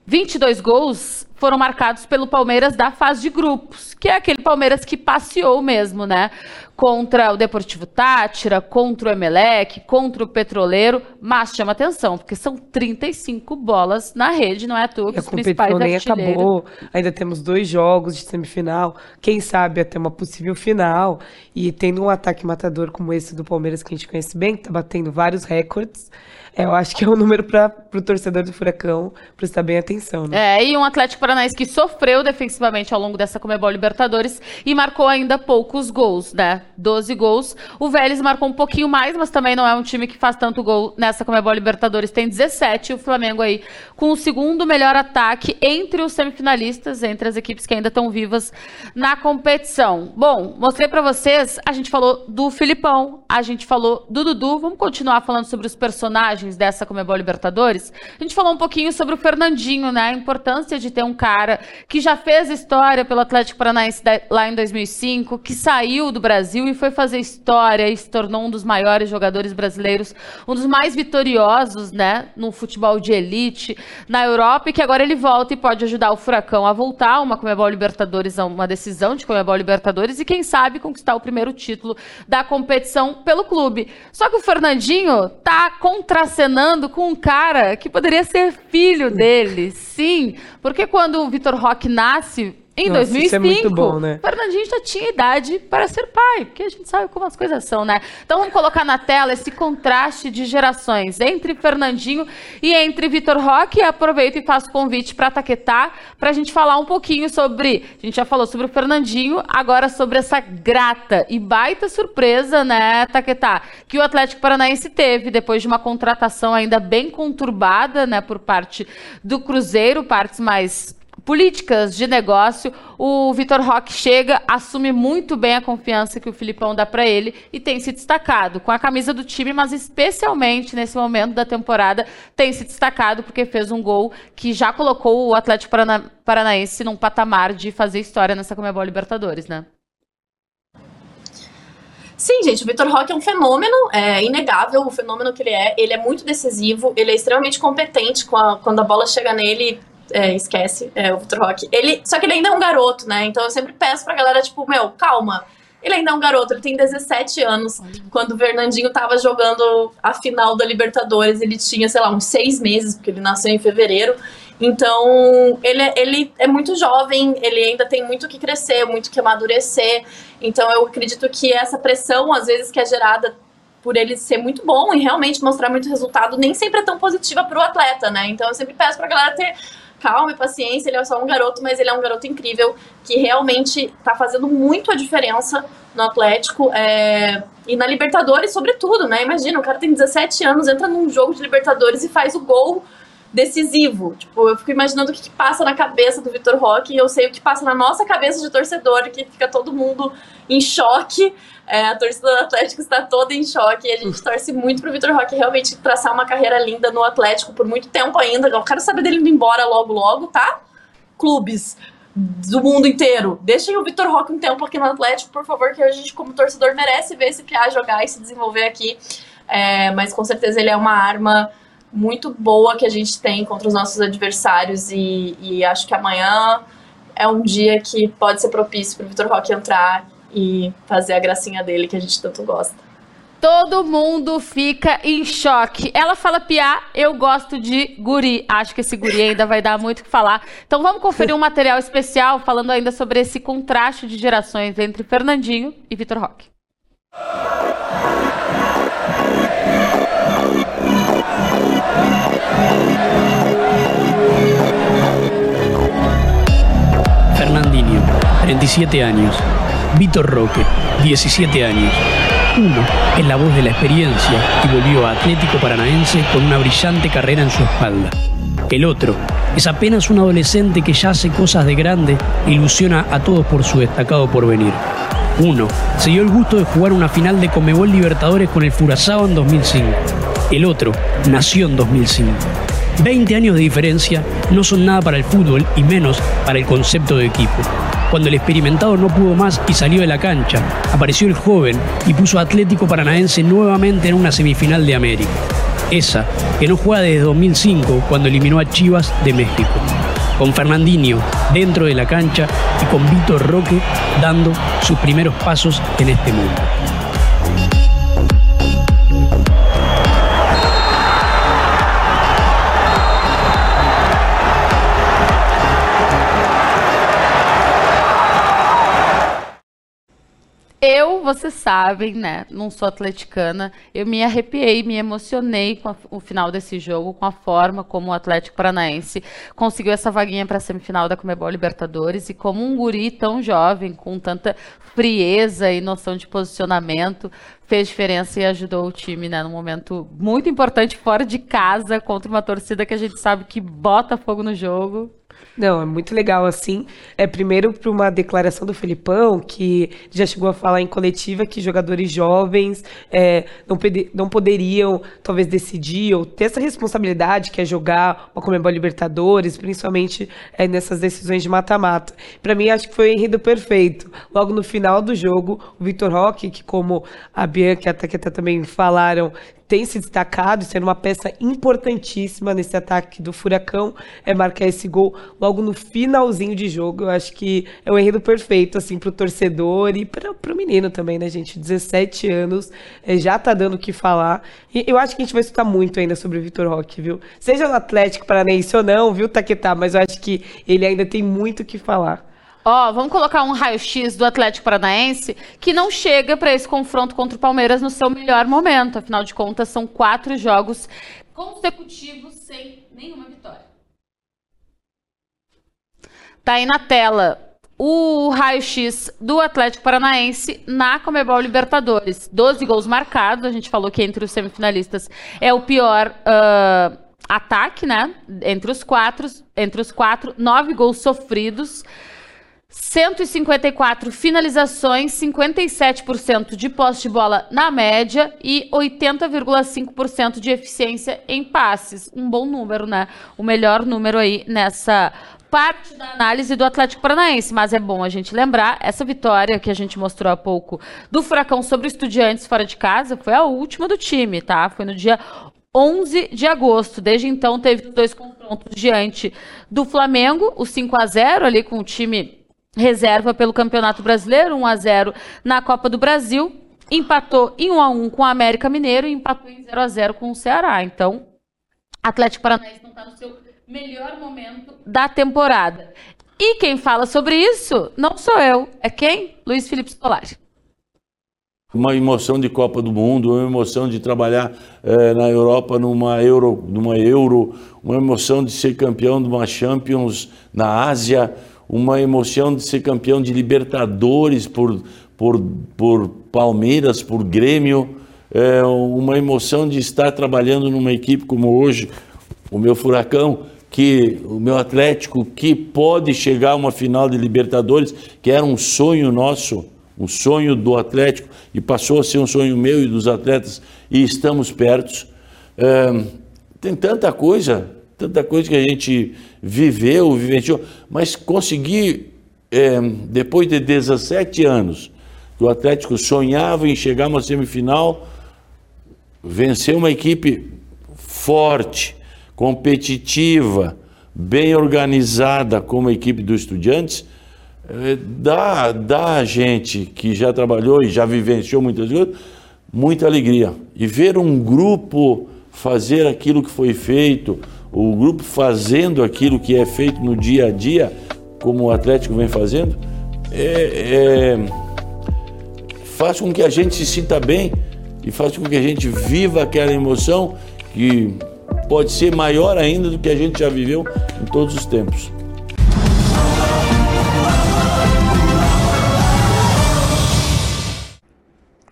22 gols foram marcados pelo Palmeiras da fase de grupos, que é aquele Palmeiras que passeou mesmo, né? Contra o Deportivo Tátira, contra o Emelec, contra o Petroleiro, mas chama atenção, porque são 35 bolas na rede, não é à toa que os principais nem acabou, ainda temos dois jogos de semifinal, quem sabe até uma possível final, e tendo um ataque matador como esse do Palmeiras que a gente conhece bem, que tá batendo vários recordes, é, eu acho que é um número para o torcedor do Furacão prestar bem atenção. Né? É, e um Atlético Paranaense que sofreu defensivamente ao longo dessa Comebol Libertadores e marcou ainda poucos gols, né? 12 gols. O Vélez marcou um pouquinho mais, mas também não é um time que faz tanto gol nessa Comebol Libertadores, tem 17. O Flamengo aí com o segundo melhor ataque entre os semifinalistas, entre as equipes que ainda estão vivas na competição. Bom, mostrei para vocês, a gente falou do Filipão, a gente falou do Dudu, vamos continuar falando sobre os personagens dessa Comebol Libertadores, a gente falou um pouquinho sobre o Fernandinho, né? A importância de ter um cara que já fez história pelo Atlético Paranaense lá em 2005, que saiu do Brasil e foi fazer história e se tornou um dos maiores jogadores brasileiros, um dos mais vitoriosos, né? No futebol de elite na Europa e que agora ele volta e pode ajudar o Furacão a voltar uma Comebol Libertadores, uma decisão de Comebol Libertadores e quem sabe conquistar o primeiro título da competição pelo clube. Só que o Fernandinho tá contra acenando com um cara que poderia ser filho dele. Sim, porque quando o Vitor Roque nasce, em Nossa, 2005, isso é bom, né? Fernandinho já tinha idade para ser pai, porque a gente sabe como as coisas são, né? Então vamos colocar na tela esse contraste de gerações entre Fernandinho e entre Vitor Roque. Aproveito e faço convite para Taquetá para a gente falar um pouquinho sobre. A gente já falou sobre o Fernandinho, agora sobre essa grata e baita surpresa, né, Taquetá, que o Atlético Paranaense teve depois de uma contratação ainda bem conturbada, né, por parte do Cruzeiro, partes mais políticas de negócio, o Vitor Roque chega, assume muito bem a confiança que o Filipão dá para ele e tem se destacado com a camisa do time, mas especialmente nesse momento da temporada tem se destacado porque fez um gol que já colocou o Atlético Parana Paranaense num patamar de fazer história nessa Comebol Libertadores, né? Sim, gente, o Vitor Roque é um fenômeno, é inegável o fenômeno que ele é. Ele é muito decisivo, ele é extremamente competente a, quando a bola chega nele. É, esquece, é, o Vitor Roque. Ele, só que ele ainda é um garoto, né? Então eu sempre peço pra galera, tipo, meu, calma. Ele ainda é um garoto, ele tem 17 anos. Quando o Fernandinho tava jogando a final da Libertadores, ele tinha, sei lá, uns seis meses, porque ele nasceu em fevereiro. Então, ele, é, ele é muito jovem, ele ainda tem muito que crescer, muito que amadurecer. Então, eu acredito que essa pressão, às vezes, que é gerada por ele ser muito bom e realmente mostrar muito resultado, nem sempre é tão positiva para o atleta, né? Então, eu sempre peço para a galera ter calma e paciência. Ele é só um garoto, mas ele é um garoto incrível que realmente está fazendo muito a diferença no Atlético é... e na Libertadores, sobretudo, né? Imagina, o cara tem 17 anos, entra num jogo de Libertadores e faz o gol decisivo. Tipo, eu fico imaginando o que, que passa na cabeça do Vitor Roque e eu sei o que passa na nossa cabeça de torcedor, que fica todo mundo em choque. É, a torcida do Atlético está toda em choque e a gente torce muito pro Vitor Roque realmente traçar uma carreira linda no Atlético por muito tempo ainda. Eu quero saber dele indo embora logo, logo, tá? Clubes do mundo inteiro. Deixem o Vitor Roque um tempo aqui no Atlético, por favor, que a gente, como torcedor, merece ver esse Piá jogar e se desenvolver aqui. É, mas com certeza ele é uma arma muito boa que a gente tem contra os nossos adversários e, e acho que amanhã é um dia que pode ser propício para o Vitor Roque entrar e fazer a gracinha dele que a gente tanto gosta. Todo mundo fica em choque. Ela fala piá, eu gosto de guri. Acho que esse guri ainda vai dar muito o que falar. Então vamos conferir um material especial falando ainda sobre esse contraste de gerações entre Fernandinho e Vitor Roque. Fernandinho, 37 años. Vitor Roque, 17 años. Uno es la voz de la experiencia y volvió a Atlético Paranaense con una brillante carrera en su espalda. El otro es apenas un adolescente que ya hace cosas de grande e ilusiona a todos por su destacado porvenir. Uno se dio el gusto de jugar una final de Comebol Libertadores con el Furazao en 2005. El otro nació en 2005. 20 años de diferencia no son nada para el fútbol y menos para el concepto de equipo. Cuando el experimentado no pudo más y salió de la cancha, apareció el joven y puso a Atlético Paranaense nuevamente en una semifinal de América. Esa que no juega desde 2005 cuando eliminó a Chivas de México. Con Fernandinho dentro de la cancha y con Víctor Roque dando sus primeros pasos en este mundo. Eu, vocês sabem, né? Não sou atleticana. Eu me arrepiei, me emocionei com a, o final desse jogo, com a forma como o Atlético Paranaense conseguiu essa vaguinha para a semifinal da Comebol Libertadores e como um guri tão jovem, com tanta frieza e noção de posicionamento, fez diferença e ajudou o time, né? Num momento muito importante fora de casa contra uma torcida que a gente sabe que bota fogo no jogo. Não, é muito legal, assim. É primeiro para uma declaração do Felipão, que já chegou a falar em coletiva que jogadores jovens é, não, não poderiam, talvez, decidir ou ter essa responsabilidade que é jogar uma Comebol Libertadores, principalmente é, nessas decisões de mata-mata. Para mim, acho que foi o enredo perfeito. Logo no final do jogo, o Vitor Roque, que como a Bianca e a Taqueta também falaram, tem se destacado, sendo uma peça importantíssima nesse ataque do Furacão, é marcar esse gol logo no finalzinho de jogo. Eu acho que é o enredo perfeito, assim, pro torcedor e para o menino também, né, gente? 17 anos, é, já tá dando o que falar. E eu acho que a gente vai escutar muito ainda sobre o Vitor Roque, viu? Seja no Atlético Paranaense ou não, viu, Taquetá? Mas eu acho que ele ainda tem muito o que falar. Ó, vamos colocar um raio-x do Atlético Paranaense que não chega para esse confronto contra o Palmeiras no seu melhor momento. Afinal de contas, são quatro jogos consecutivos sem nenhuma vitória. Tá aí na tela o raio-x do Atlético Paranaense na Comebol Libertadores. 12 gols marcados. A gente falou que entre os semifinalistas é o pior. Uh, ataque, né? Entre os quatro, entre os quatro, nove gols sofridos. 154 finalizações, 57% de posse de bola na média e 80,5% de eficiência em passes. Um bom número, né? O melhor número aí nessa parte da análise do Atlético Paranaense, mas é bom a gente lembrar, essa vitória que a gente mostrou há pouco do Furacão sobre Estudiantes fora de casa foi a última do time, tá? Foi no dia 11 de agosto. Desde então teve dois confrontos diante do Flamengo, o 5 a 0 ali com o time reserva pelo Campeonato Brasileiro, 1 a 0 na Copa do Brasil, empatou em 1 a 1 com o América Mineiro e empatou em 0 a 0 com o Ceará. Então, Atlético Paranaense não está no seu melhor momento da temporada. E quem fala sobre isso não sou eu, é quem? Luiz Felipe Scolari. Uma emoção de Copa do Mundo, uma emoção de trabalhar eh, na Europa numa Euro, numa Euro, uma emoção de ser campeão de uma Champions na Ásia, uma emoção de ser campeão de Libertadores por, por, por Palmeiras, por Grêmio, é, uma emoção de estar trabalhando numa equipe como hoje, o meu Furacão, que o meu Atlético, que pode chegar a uma final de Libertadores, que era um sonho nosso, um sonho do Atlético, e passou a ser um sonho meu e dos atletas, e estamos perto. É, tem tanta coisa tanta coisa que a gente viveu, vivenciou, mas conseguir, é, depois de 17 anos, que o Atlético sonhava em chegar uma semifinal, vencer uma equipe forte, competitiva, bem organizada como a equipe dos estudantes, é, dá, dá a gente que já trabalhou e já vivenciou muitas coisas, muita alegria. E ver um grupo fazer aquilo que foi feito, o grupo fazendo aquilo que é feito no dia a dia, como o Atlético vem fazendo, é, é, faz com que a gente se sinta bem e faz com que a gente viva aquela emoção que pode ser maior ainda do que a gente já viveu em todos os tempos.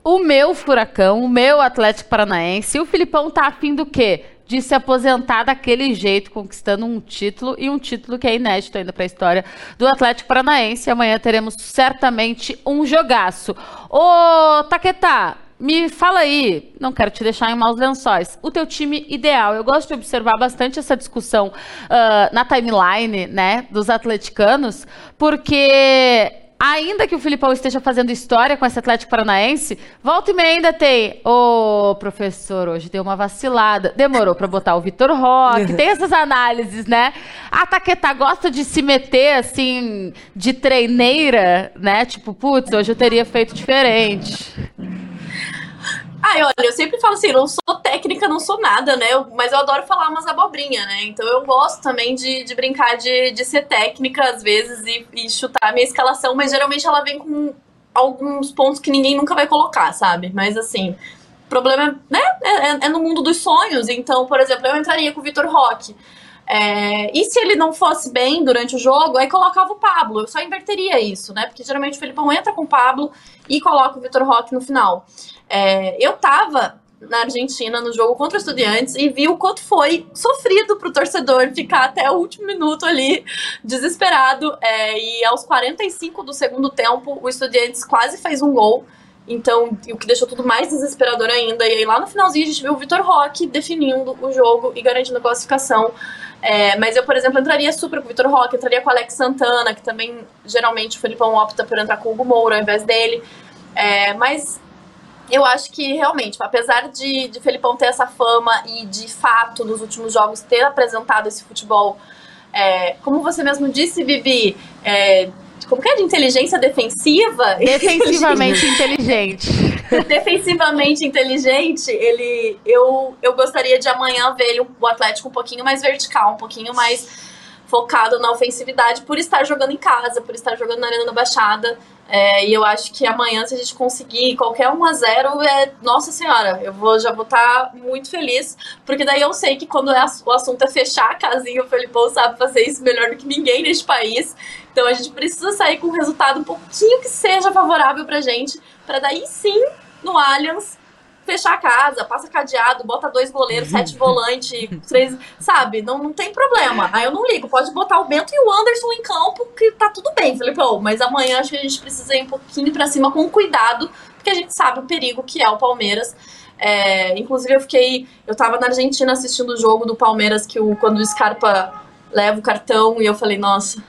O meu furacão, o meu Atlético Paranaense, o Filipão tá afim do quê? De se aposentar daquele jeito, conquistando um título e um título que é inédito ainda para a história do Atlético Paranaense. Amanhã teremos certamente um jogaço. Ô, Taquetá, me fala aí, não quero te deixar em maus lençóis, o teu time ideal. Eu gosto de observar bastante essa discussão uh, na timeline, né, dos atleticanos, porque ainda que o Filipão esteja fazendo história com esse Atlético Paranaense, volta e meia ainda tem. Ô, oh, professor, hoje deu uma vacilada. Demorou para botar o Vitor Roque. tem essas análises, né? A Taqueta gosta de se meter, assim, de treineira, né? Tipo, putz, hoje eu teria feito diferente. Ai, olha, eu sempre falo assim, não sou técnica, não sou nada, né? Mas eu adoro falar umas abobrinhas, né? Então eu gosto também de, de brincar de, de ser técnica às vezes e, e chutar a minha escalação, mas geralmente ela vem com alguns pontos que ninguém nunca vai colocar, sabe? Mas assim, o problema né, é, é, é no mundo dos sonhos. Então, por exemplo, eu entraria com o Vitor Roque. É, e se ele não fosse bem durante o jogo, aí colocava o Pablo. Eu só inverteria isso, né? Porque geralmente o Felipão entra com o Pablo e coloca o Vitor Roque no final. É, eu tava na Argentina no jogo contra os Estudiantes e vi o quanto foi sofrido pro torcedor ficar até o último minuto ali desesperado. É, e aos 45 do segundo tempo, o Estudiantes quase fez um gol. Então, o que deixou tudo mais desesperador ainda. E aí, lá no finalzinho, a gente viu o Vitor Roque definindo o jogo e garantindo a classificação. É, mas eu, por exemplo, entraria super com o Vitor Roque, entraria com o Alex Santana, que também geralmente o Felipão opta por entrar com o Hugo Moura ao invés dele. É, mas eu acho que realmente, apesar de, de Felipão ter essa fama e de fato nos últimos jogos ter apresentado esse futebol, é, como você mesmo disse, Vivi, é, como que é de inteligência defensiva? Defensivamente inteligente. Defensivamente inteligente, ele eu, eu gostaria de amanhã ver ele, o Atlético um pouquinho mais vertical, um pouquinho mais focado na ofensividade por estar jogando em casa, por estar jogando na Arena da Baixada. É, e eu acho que amanhã, se a gente conseguir qualquer 1 a 0 é, nossa senhora, eu vou, já vou estar tá muito feliz, porque daí eu sei que quando é, o assunto é fechar a casinha, o Felipão sabe fazer isso melhor do que ninguém neste país. Então a gente precisa sair com um resultado um pouquinho que seja favorável pra gente, para daí sim, no Allianz, fechar a casa, passa cadeado, bota dois goleiros, sete volantes, três. Sabe? Não, não tem problema. Aí eu não ligo. Pode botar o Bento e o Anderson em campo, que tá tudo bem, Felipão. Mas amanhã acho que a gente precisa ir um pouquinho pra cima com cuidado, porque a gente sabe o perigo que é o Palmeiras. É, inclusive, eu fiquei. Eu tava na Argentina assistindo o jogo do Palmeiras, que o, quando o Scarpa leva o cartão, e eu falei, nossa,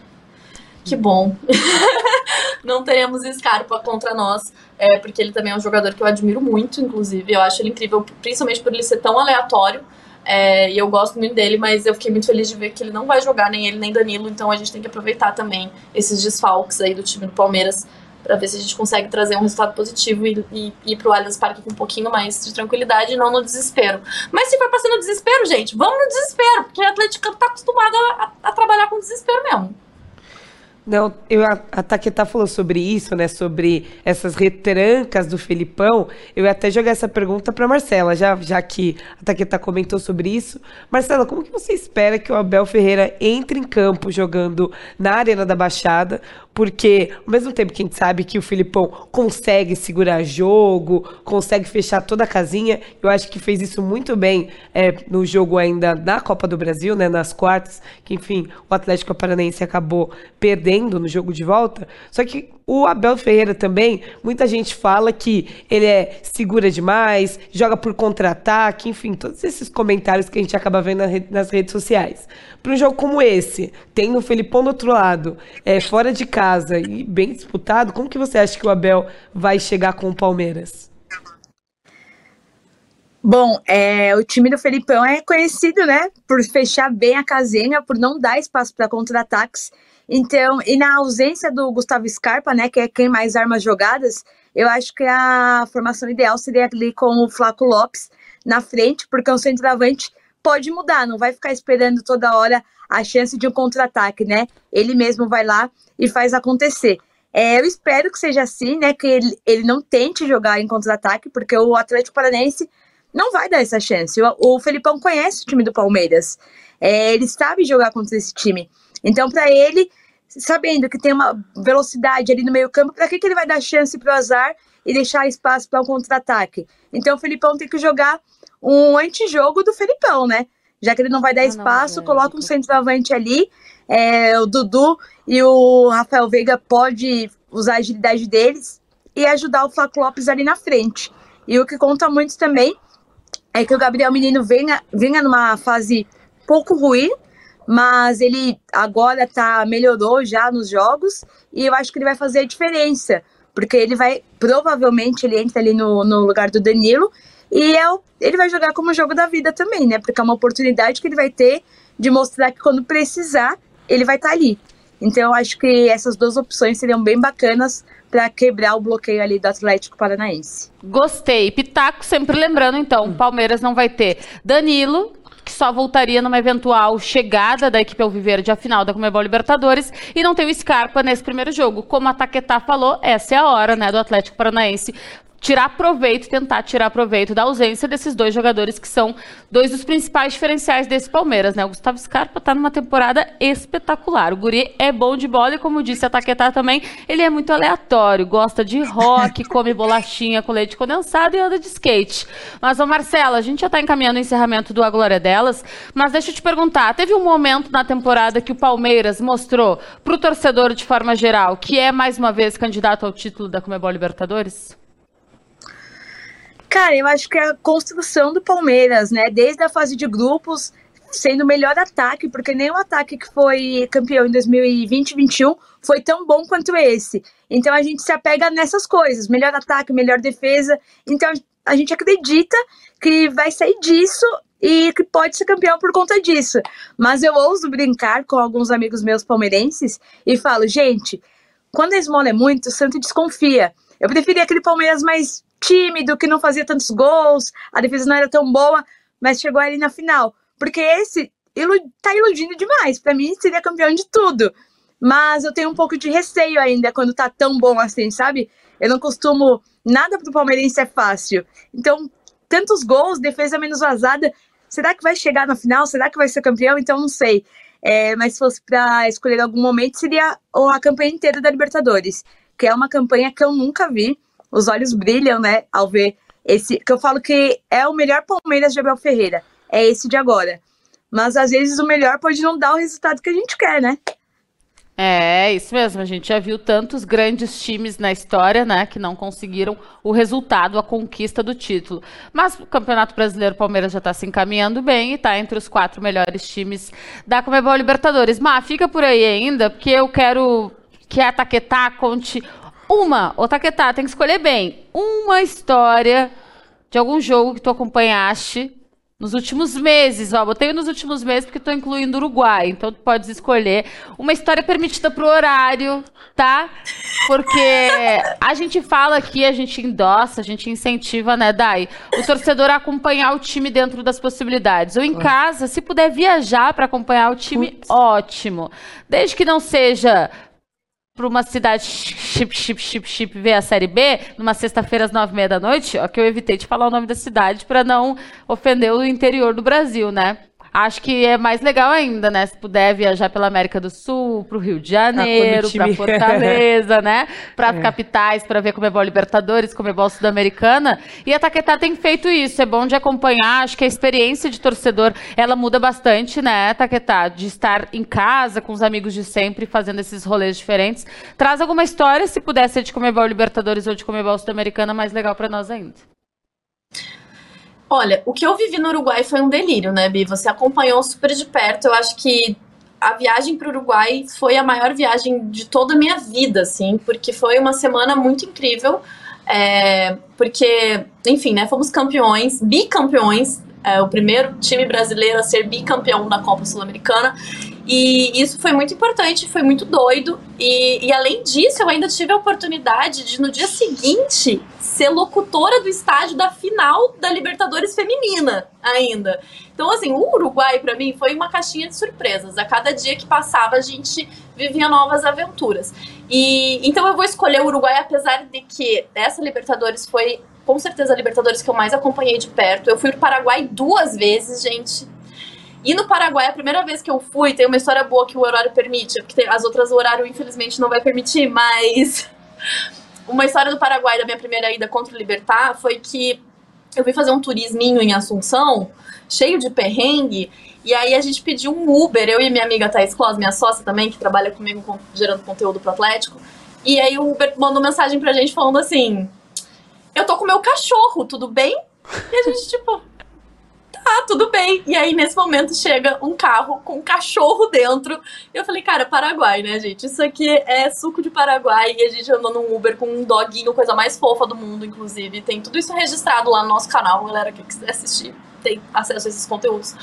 que bom. não teremos Scarpa contra nós, é, porque ele também é um jogador que eu admiro muito, inclusive. Eu acho ele incrível, principalmente por ele ser tão aleatório. É, e eu gosto muito dele, mas eu fiquei muito feliz de ver que ele não vai jogar, nem ele nem Danilo, então a gente tem que aproveitar também esses desfalques aí do time do Palmeiras para ver se a gente consegue trazer um resultado positivo e, e, ir pro Allianz Parque com um pouquinho mais de tranquilidade e não no desespero. Mas se for passando no desespero, gente, vamos no desespero, porque o Atlético tá acostumado a, a trabalhar com desespero mesmo. Não, eu, a, Taqueta falou sobre isso, né? Sobre essas retrancas do Felipão. Eu ia até jogar essa pergunta para Marcela, já, já que a Taqueta comentou sobre isso. Marcela, como que você espera que o Abel Ferreira entre em campo jogando na Arena da Baixada? Porque, ao mesmo tempo que a gente sabe que o Filipão consegue segurar jogo, consegue fechar toda a casinha, eu acho que fez isso muito bem é, no jogo ainda na Copa do Brasil, né? Nas quartas, que enfim, o Atlético Paranaense acabou perdendo no jogo de volta. Só que o Abel Ferreira também, muita gente fala que ele é segura demais, joga por contra-ataque, enfim, todos esses comentários que a gente acaba vendo nas redes sociais. Para um jogo como esse, tendo o Felipão do outro lado, é, fora de casa e bem disputado, como que você acha que o Abel vai chegar com o Palmeiras? Bom, é, o time do Felipão é conhecido, né, por fechar bem a casinha, por não dar espaço para contra-ataques. Então, e na ausência do Gustavo Scarpa, né, que é quem mais arma jogadas, eu acho que a formação ideal seria ali com o Flaco Lopes na frente, porque o centroavante pode mudar, não vai ficar esperando toda hora a chance de um contra-ataque, né? Ele mesmo vai lá e faz acontecer. É, eu espero que seja assim, né? Que ele, ele não tente jogar em contra-ataque, porque o Atlético Paranaense não vai dar essa chance. O, o Felipão conhece o time do Palmeiras. É, ele sabe jogar contra esse time. Então, para ele, sabendo que tem uma velocidade ali no meio-campo, para que, que ele vai dar chance para o azar e deixar espaço para um contra-ataque? Então, o Felipão tem que jogar um antijogo do Felipão, né? Já que ele não vai dar ah, espaço, não, é, coloca um centroavante ali. É, o Dudu e o Rafael Veiga pode usar a agilidade deles e ajudar o Flaco Lopes ali na frente. E o que conta muito também é que o Gabriel Menino venha, venha numa fase pouco ruim, mas ele agora tá melhorou já nos jogos e eu acho que ele vai fazer a diferença, porque ele vai provavelmente ele entra ali no, no lugar do Danilo e é o, ele vai jogar como jogo da vida também, né? Porque é uma oportunidade que ele vai ter de mostrar que quando precisar ele vai estar tá ali. Então eu acho que essas duas opções seriam bem bacanas para quebrar o bloqueio ali do Atlético Paranaense. Gostei. Pitaco, sempre lembrando então, Palmeiras não vai ter Danilo, que só voltaria numa eventual chegada da equipe Alviverde à final da Comebol Libertadores e não tem o Scarpa nesse primeiro jogo. Como a Taquetá falou, essa é a hora, né, do Atlético Paranaense tirar proveito, tentar tirar proveito da ausência desses dois jogadores que são dois dos principais diferenciais desse Palmeiras, né? O Gustavo Scarpa tá numa temporada espetacular. O Guri é bom de bola e, como disse a Taquetá também, ele é muito aleatório, gosta de rock, come bolachinha com leite condensado e anda de skate. Mas, ô Marcela, a gente já tá encaminhando o encerramento do A Glória Delas, mas deixa eu te perguntar, teve um momento na temporada que o Palmeiras mostrou pro torcedor de forma geral que é mais uma vez candidato ao título da Comebol Libertadores? Cara, eu acho que é a construção do Palmeiras, né? Desde a fase de grupos, sendo o melhor ataque, porque nenhum ataque que foi campeão em 2020 e 2021 foi tão bom quanto esse. Então a gente se apega nessas coisas, melhor ataque, melhor defesa. Então a gente acredita que vai sair disso e que pode ser campeão por conta disso. Mas eu ouso brincar com alguns amigos meus palmeirenses e falo, gente, quando a esmola é muito, o Santo desconfia. Eu preferia aquele Palmeiras mais tímido, que não fazia tantos gols, a defesa não era tão boa, mas chegou ali na final. Porque esse ilu tá iludindo demais. Para mim, seria campeão de tudo. Mas eu tenho um pouco de receio ainda quando tá tão bom assim, sabe? Eu não costumo. Nada pro palmeirense é fácil. Então, tantos gols, defesa menos vazada. Será que vai chegar na final? Será que vai ser campeão? Então, não sei. É, mas se fosse para escolher algum momento, seria a campanha inteira da Libertadores, que é uma campanha que eu nunca vi os olhos brilham, né, ao ver Esse que eu falo que é o melhor Palmeiras de Abel Ferreira, é esse de agora. Mas às vezes o melhor pode não dar o resultado que a gente quer, né? É, isso mesmo. A gente já viu tantos grandes times na história, né, que não conseguiram o resultado, a conquista do título. Mas o Campeonato Brasileiro Palmeiras já está se encaminhando bem e está entre os quatro melhores times da Comebol Libertadores. Mas fica por aí ainda, porque eu quero que a Taquetá conte uma. Ô, Taquetá, tem que escolher bem. Uma história de algum jogo que tu acompanhaste nos últimos meses, ó, botei nos últimos meses porque estou incluindo o Uruguai, então tu podes escolher uma história permitida pro horário, tá? Porque a gente fala aqui, a gente endossa, a gente incentiva, né, Dai, o torcedor a acompanhar o time dentro das possibilidades. Ou em casa, se puder viajar para acompanhar o time, ótimo. Desde que não seja para uma cidade chip, chip, chip, chip ver a Série B, numa sexta-feira às nove e meia da noite, ó, que eu evitei de falar o nome da cidade para não ofender o interior do Brasil, né? Acho que é mais legal ainda, né? Se puder viajar pela América do Sul, para o Rio de Janeiro, para Fortaleza, né? Para é. capitais, para ver como é bom Libertadores, como é bom Sul-Americana. E a Taquetá tem feito isso. É bom de acompanhar. Acho que a experiência de torcedor ela muda bastante, né, Taquetá? De estar em casa com os amigos de sempre, fazendo esses rolês diferentes. Traz alguma história, se puder ser de Comebol Libertadores ou de Comebol Sul-Americana, mais legal para nós ainda. Olha, o que eu vivi no Uruguai foi um delírio, né, Bi? Você acompanhou super de perto. Eu acho que a viagem para o Uruguai foi a maior viagem de toda a minha vida, assim, porque foi uma semana muito incrível. É, porque, enfim, né, fomos campeões, bicampeões, é, o primeiro time brasileiro a ser bicampeão da Copa Sul-Americana. E isso foi muito importante, foi muito doido. E, e, além disso, eu ainda tive a oportunidade de, no dia seguinte, ser locutora do estádio da final da Libertadores Feminina, ainda. Então, assim, o Uruguai, para mim, foi uma caixinha de surpresas. A cada dia que passava, a gente vivia novas aventuras. E então eu vou escolher o Uruguai, apesar de que essa Libertadores foi com certeza a Libertadores que eu mais acompanhei de perto. Eu fui pro Paraguai duas vezes, gente. E no Paraguai, a primeira vez que eu fui, tem uma história boa que o horário permite, porque as outras o horário, infelizmente, não vai permitir, mas. Uma história do Paraguai da minha primeira ida contra o Libertar foi que eu fui fazer um turisminho em Assunção, cheio de perrengue, e aí a gente pediu um Uber, eu e minha amiga Thais Clós, minha sócia também, que trabalha comigo gerando conteúdo pro Atlético. E aí o Uber mandou mensagem pra gente falando assim: Eu tô com meu cachorro, tudo bem? E a gente, tipo, ah, tudo bem. E aí, nesse momento, chega um carro com um cachorro dentro. E eu falei, cara, Paraguai, né, gente? Isso aqui é suco de Paraguai. E a gente andou num Uber com um doguinho, coisa mais fofa do mundo, inclusive. Tem tudo isso registrado lá no nosso canal, galera que quiser assistir tem acesso a esses conteúdos.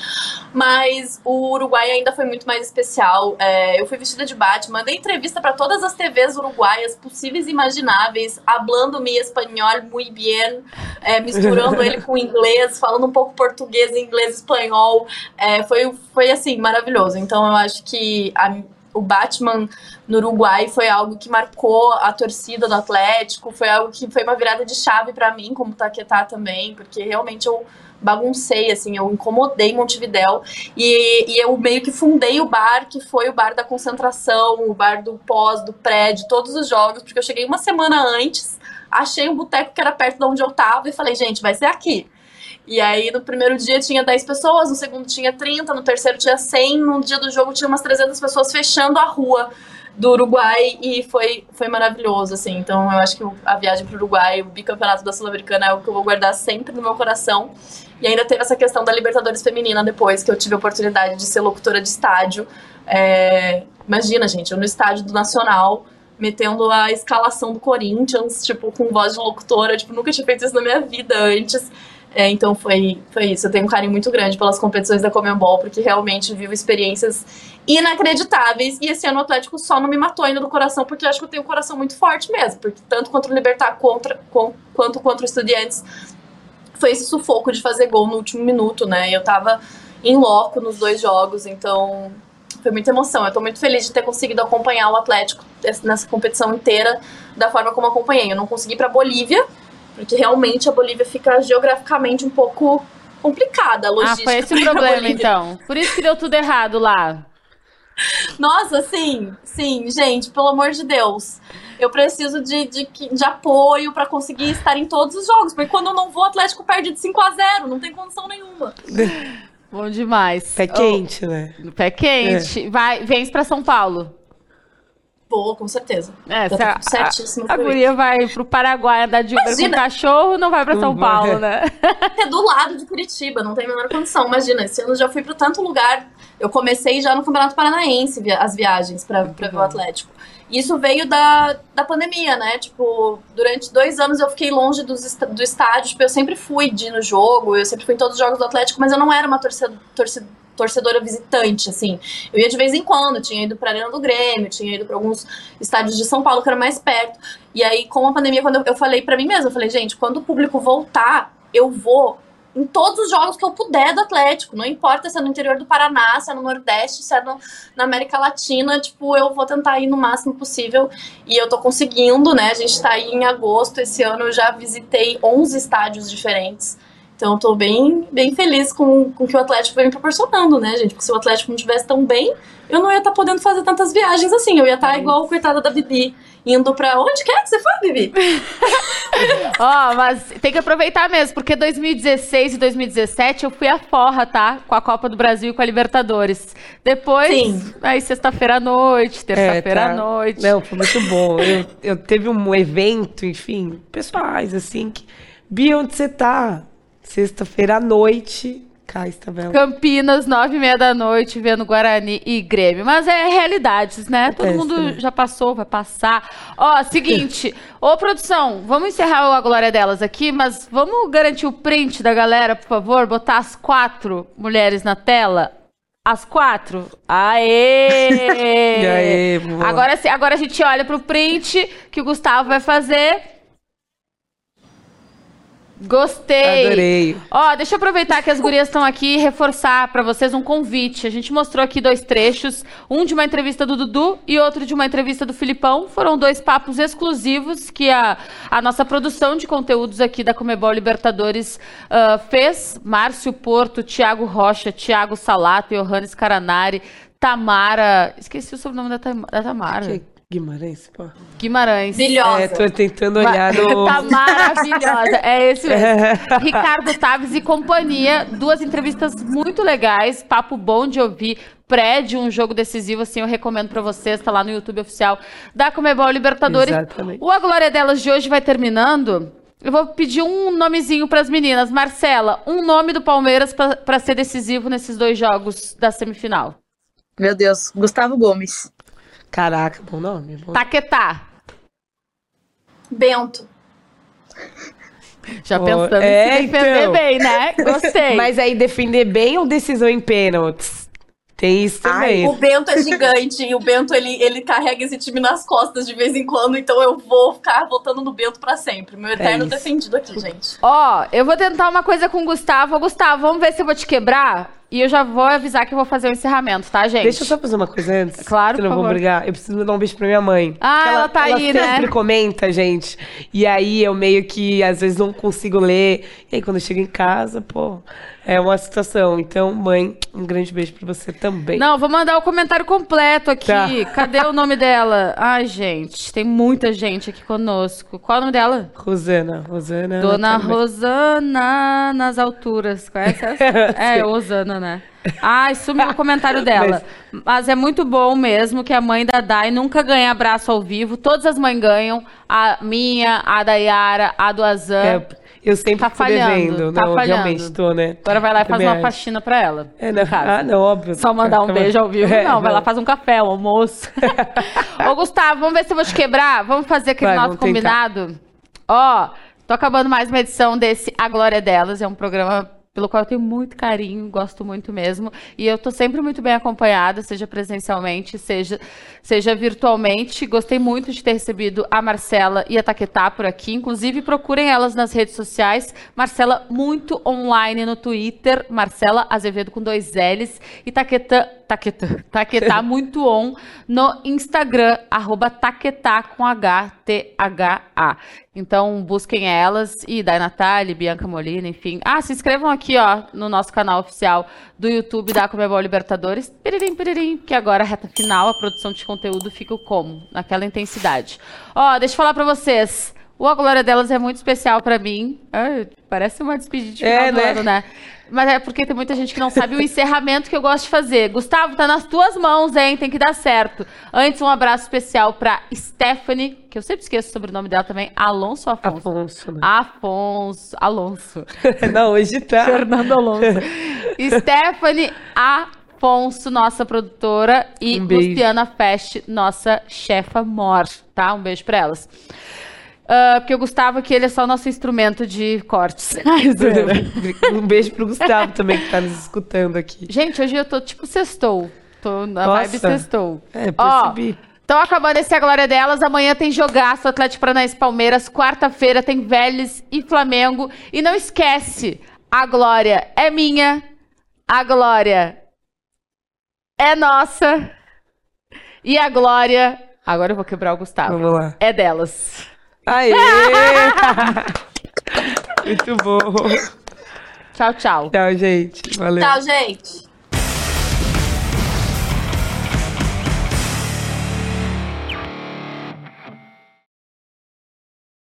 Mas o Uruguai ainda foi muito mais especial. É, eu fui vestida de Batman, dei entrevista para todas as TVs uruguaias possíveis e imagináveis, hablando mi espanhol muito bem, é, misturando ele com inglês, falando um pouco português, inglês, espanhol. É, foi, foi assim, maravilhoso. Então eu acho que a, o Batman no Uruguai foi algo que marcou a torcida do Atlético, foi algo que foi uma virada de chave para mim, como Taquetá também, porque realmente eu baguncei, assim, eu incomodei Montevidéu e, e eu meio que fundei o bar, que foi o bar da concentração, o bar do pós, do prédio, todos os jogos, porque eu cheguei uma semana antes, achei um boteco que era perto de onde eu tava e falei, gente, vai ser aqui. E aí, no primeiro dia tinha 10 pessoas, no segundo tinha 30, no terceiro tinha 100, no dia do jogo tinha umas 300 pessoas fechando a rua do Uruguai e foi, foi maravilhoso, assim. Então, eu acho que a viagem para o Uruguai, o bicampeonato da Sul-Americana é o que eu vou guardar sempre no meu coração. E ainda teve essa questão da Libertadores Feminina depois, que eu tive a oportunidade de ser locutora de estádio. É, imagina, gente, eu no estádio do Nacional, metendo a escalação do Corinthians, tipo, com voz de locutora, tipo, nunca tinha feito isso na minha vida antes. É, então foi, foi isso. Eu tenho um carinho muito grande pelas competições da Comembol, porque realmente vivo experiências inacreditáveis. E esse ano o Atlético só não me matou ainda do coração, porque eu acho que eu tenho um coração muito forte mesmo. Porque tanto contra o Libertar contra, com, quanto contra o Estudiantes, foi esse sufoco de fazer gol no último minuto, né? Eu tava em loco nos dois jogos, então foi muita emoção. Eu tô muito feliz de ter conseguido acompanhar o Atlético nessa competição inteira da forma como acompanhei. Eu não consegui para Bolívia, porque realmente a Bolívia fica geograficamente um pouco complicada. A logística ah, foi esse o problema, então. Por isso que deu tudo errado lá. Nossa, sim, sim, gente, pelo amor de Deus. Eu preciso de, de, de apoio para conseguir estar em todos os jogos, porque quando eu não vou, o Atlético perde de 5 a 0 não tem condição nenhuma. Bom demais. Pé quente, oh, né? Pé quente. É. Vai, vem para São Paulo. Vou, com certeza. É, se a, a, a guria vai pro Paraguai andar de Uber com cachorro, não vai pra São Paulo, né? É do lado de Curitiba, não tem a menor condição. Imagina, esse ano eu já fui pra tanto lugar. Eu comecei já no Campeonato Paranaense as viagens pra, pra ver o Atlético. Isso veio da, da pandemia, né? Tipo, durante dois anos eu fiquei longe dos, do estádio. Tipo, eu sempre fui de no jogo, eu sempre fui em todos os jogos do Atlético, mas eu não era uma torcedora, torcedora torcedora visitante, assim. Eu ia de vez em quando, tinha ido pra Arena do Grêmio, tinha ido para alguns estádios de São Paulo que era mais perto. E aí, com a pandemia, quando eu, eu falei para mim mesma, eu falei, gente, quando o público voltar, eu vou em todos os jogos que eu puder do Atlético. Não importa se é no interior do Paraná, se é no Nordeste, se é no, na América Latina, tipo, eu vou tentar ir no máximo possível. E eu tô conseguindo, né? A gente tá aí em agosto, esse ano eu já visitei 11 estádios diferentes. Então, estou bem, bem feliz com, com o que o Atlético vem me proporcionando, né, gente? Porque se o Atlético não estivesse tão bem, eu não ia estar tá podendo fazer tantas viagens assim. Eu ia estar tá igual a coitada da Bibi, indo pra onde quer que você foi, Bibi? Ó, oh, mas tem que aproveitar mesmo, porque 2016 e 2017 eu fui a forra, tá? Com a Copa do Brasil e com a Libertadores. Depois, Sim. aí sexta-feira à noite, terça-feira é, tá. à noite. Não, foi muito bom. Eu, eu teve um evento, enfim, pessoais, assim, que. Bia, onde você tá? Sexta-feira à noite, cá Istabela. Campinas, nove e meia da noite, vendo Guarani e Grêmio. Mas é realidades, né? Todo mundo né? já passou, vai passar. Ó, seguinte. Ô, produção, vamos encerrar a glória delas aqui, mas vamos garantir o print da galera, por favor? Botar as quatro mulheres na tela? As quatro? Aê! Aê agora, agora a gente olha pro print que o Gustavo vai fazer. Gostei. Adorei. Ó, deixa eu aproveitar que as gurias estão aqui e reforçar para vocês um convite. A gente mostrou aqui dois trechos, um de uma entrevista do Dudu e outro de uma entrevista do Filipão. Foram dois papos exclusivos que a, a nossa produção de conteúdos aqui da Comebol Libertadores uh, fez. Márcio Porto, Tiago Rocha, Tiago Salato, Johannes Caranari, Tamara. Esqueci o sobrenome da, da Tamara. Que Guimarães, pô. Guimarães. Maravilhosa. É, tô tentando olhar no... Tá maravilhosa. É esse mesmo. Ricardo Taves e companhia. Duas entrevistas muito legais. Papo bom de ouvir. Pré de um jogo decisivo, assim, eu recomendo para vocês. Tá lá no YouTube oficial da Comebol Libertadores. Exatamente. O A Glória Delas de hoje vai terminando. Eu vou pedir um nomezinho para as meninas. Marcela, um nome do Palmeiras para ser decisivo nesses dois jogos da semifinal. Meu Deus, Gustavo Gomes. Caraca, bom nome. Bom... Taquetá. Bento. Já oh, pensando é, em se defender então... bem, né? Gostei. Mas aí defender bem ou decisão em pênaltis? Tem isso também. Ai, o Bento é gigante e o Bento ele, ele carrega esse time nas costas de vez em quando, então eu vou ficar votando no Bento para sempre. Meu é eterno é defendido aqui, gente. Ó, eu vou tentar uma coisa com o Gustavo. Gustavo, vamos ver se eu vou te quebrar. E eu já vou avisar que eu vou fazer o encerramento, tá, gente? Deixa eu só fazer uma coisa antes. Claro, que eu não vou brigar. Eu preciso dar um beijo pra minha mãe. Ah, ela, ela tá ela aí, né? Ela sempre comenta, gente. E aí eu meio que às vezes não consigo ler. E aí quando eu chego em casa, pô, é uma situação. Então, mãe, um grande beijo pra você também. Não, vou mandar o comentário completo aqui. Tá. Cadê o nome dela? Ai, gente, tem muita gente aqui conosco. Qual é o nome dela? Rosana. Rosana. Dona Rosana nas alturas. Conhece essa? é, Rosana, né? Ai, sumiu o comentário dela. Mas... Mas... é muito bom mesmo que a mãe da Dai nunca ganha abraço ao vivo. Todas as mães ganham. A minha, a da Yara, a do Azan. É, eu sempre tá falhando, tá não, falhando. realmente tô, né? Agora vai lá e faz uma faxina pra ela. É, não, ah, não, óbvio. Só mandar um beijo ao vivo. É, não, vai lá, faz um café, um almoço. Ô, Gustavo, vamos ver se eu vou te quebrar? Vamos fazer aquele vai, nosso combinado? Ó, tô acabando mais uma edição desse A Glória Delas. É um programa pelo qual eu tenho muito carinho, gosto muito mesmo. E eu estou sempre muito bem acompanhada, seja presencialmente, seja, seja virtualmente. Gostei muito de ter recebido a Marcela e a Taquetá por aqui. Inclusive, procurem elas nas redes sociais. Marcela, muito online no Twitter. Marcela Azevedo com dois L's. E Taquetá, Taquetá, Taquetá muito on no Instagram, arroba Taquetá com H, T-H-A. Então busquem elas e Dai Natália, Bianca Molina, enfim. Ah, se inscrevam aqui, ó, no nosso canal oficial do YouTube da Comebol Libertadores. Piririm, piririm, que agora, reta final, a produção de conteúdo fica como? Naquela intensidade. Ó, deixa eu falar pra vocês. O A Glória Delas é muito especial pra mim. Ai, parece uma despedida de É, né? ano, né? Mas é porque tem muita gente que não sabe o encerramento que eu gosto de fazer. Gustavo, tá nas tuas mãos, hein? Tem que dar certo. Antes, um abraço especial pra Stephanie, que eu sempre esqueço o sobrenome dela também, Alonso Afonso. Afonso, né? Afonso, Alonso. Não, hoje tá. Fernando Alonso. Stephanie Afonso, nossa produtora, e Um. Luciana Fest, nossa chefa mor, tá? Um beijo pra elas. Ah, porque o Gustavo aqui, ele é só o nosso instrumento de cortes. Um beijo pro Gustavo também, que tá nos escutando aqui. Gente, hoje eu tô tipo sextou. Tô na Nossa. vibe sextou. É, Ó, percebi. Então, acabando esse A Glória Delas, amanhã tem jogaço Atlético Paranaense Palmeiras, quarta-feira tem Vélez e Flamengo. E não esquece, a glória é minha, a glória é nossa e a glória, agora eu vou quebrar o Gustavo, Vamos lá. é delas. Aê! Muito bom. Tchau, tchau. Tchau, gente. Valeu. Tchau, gente.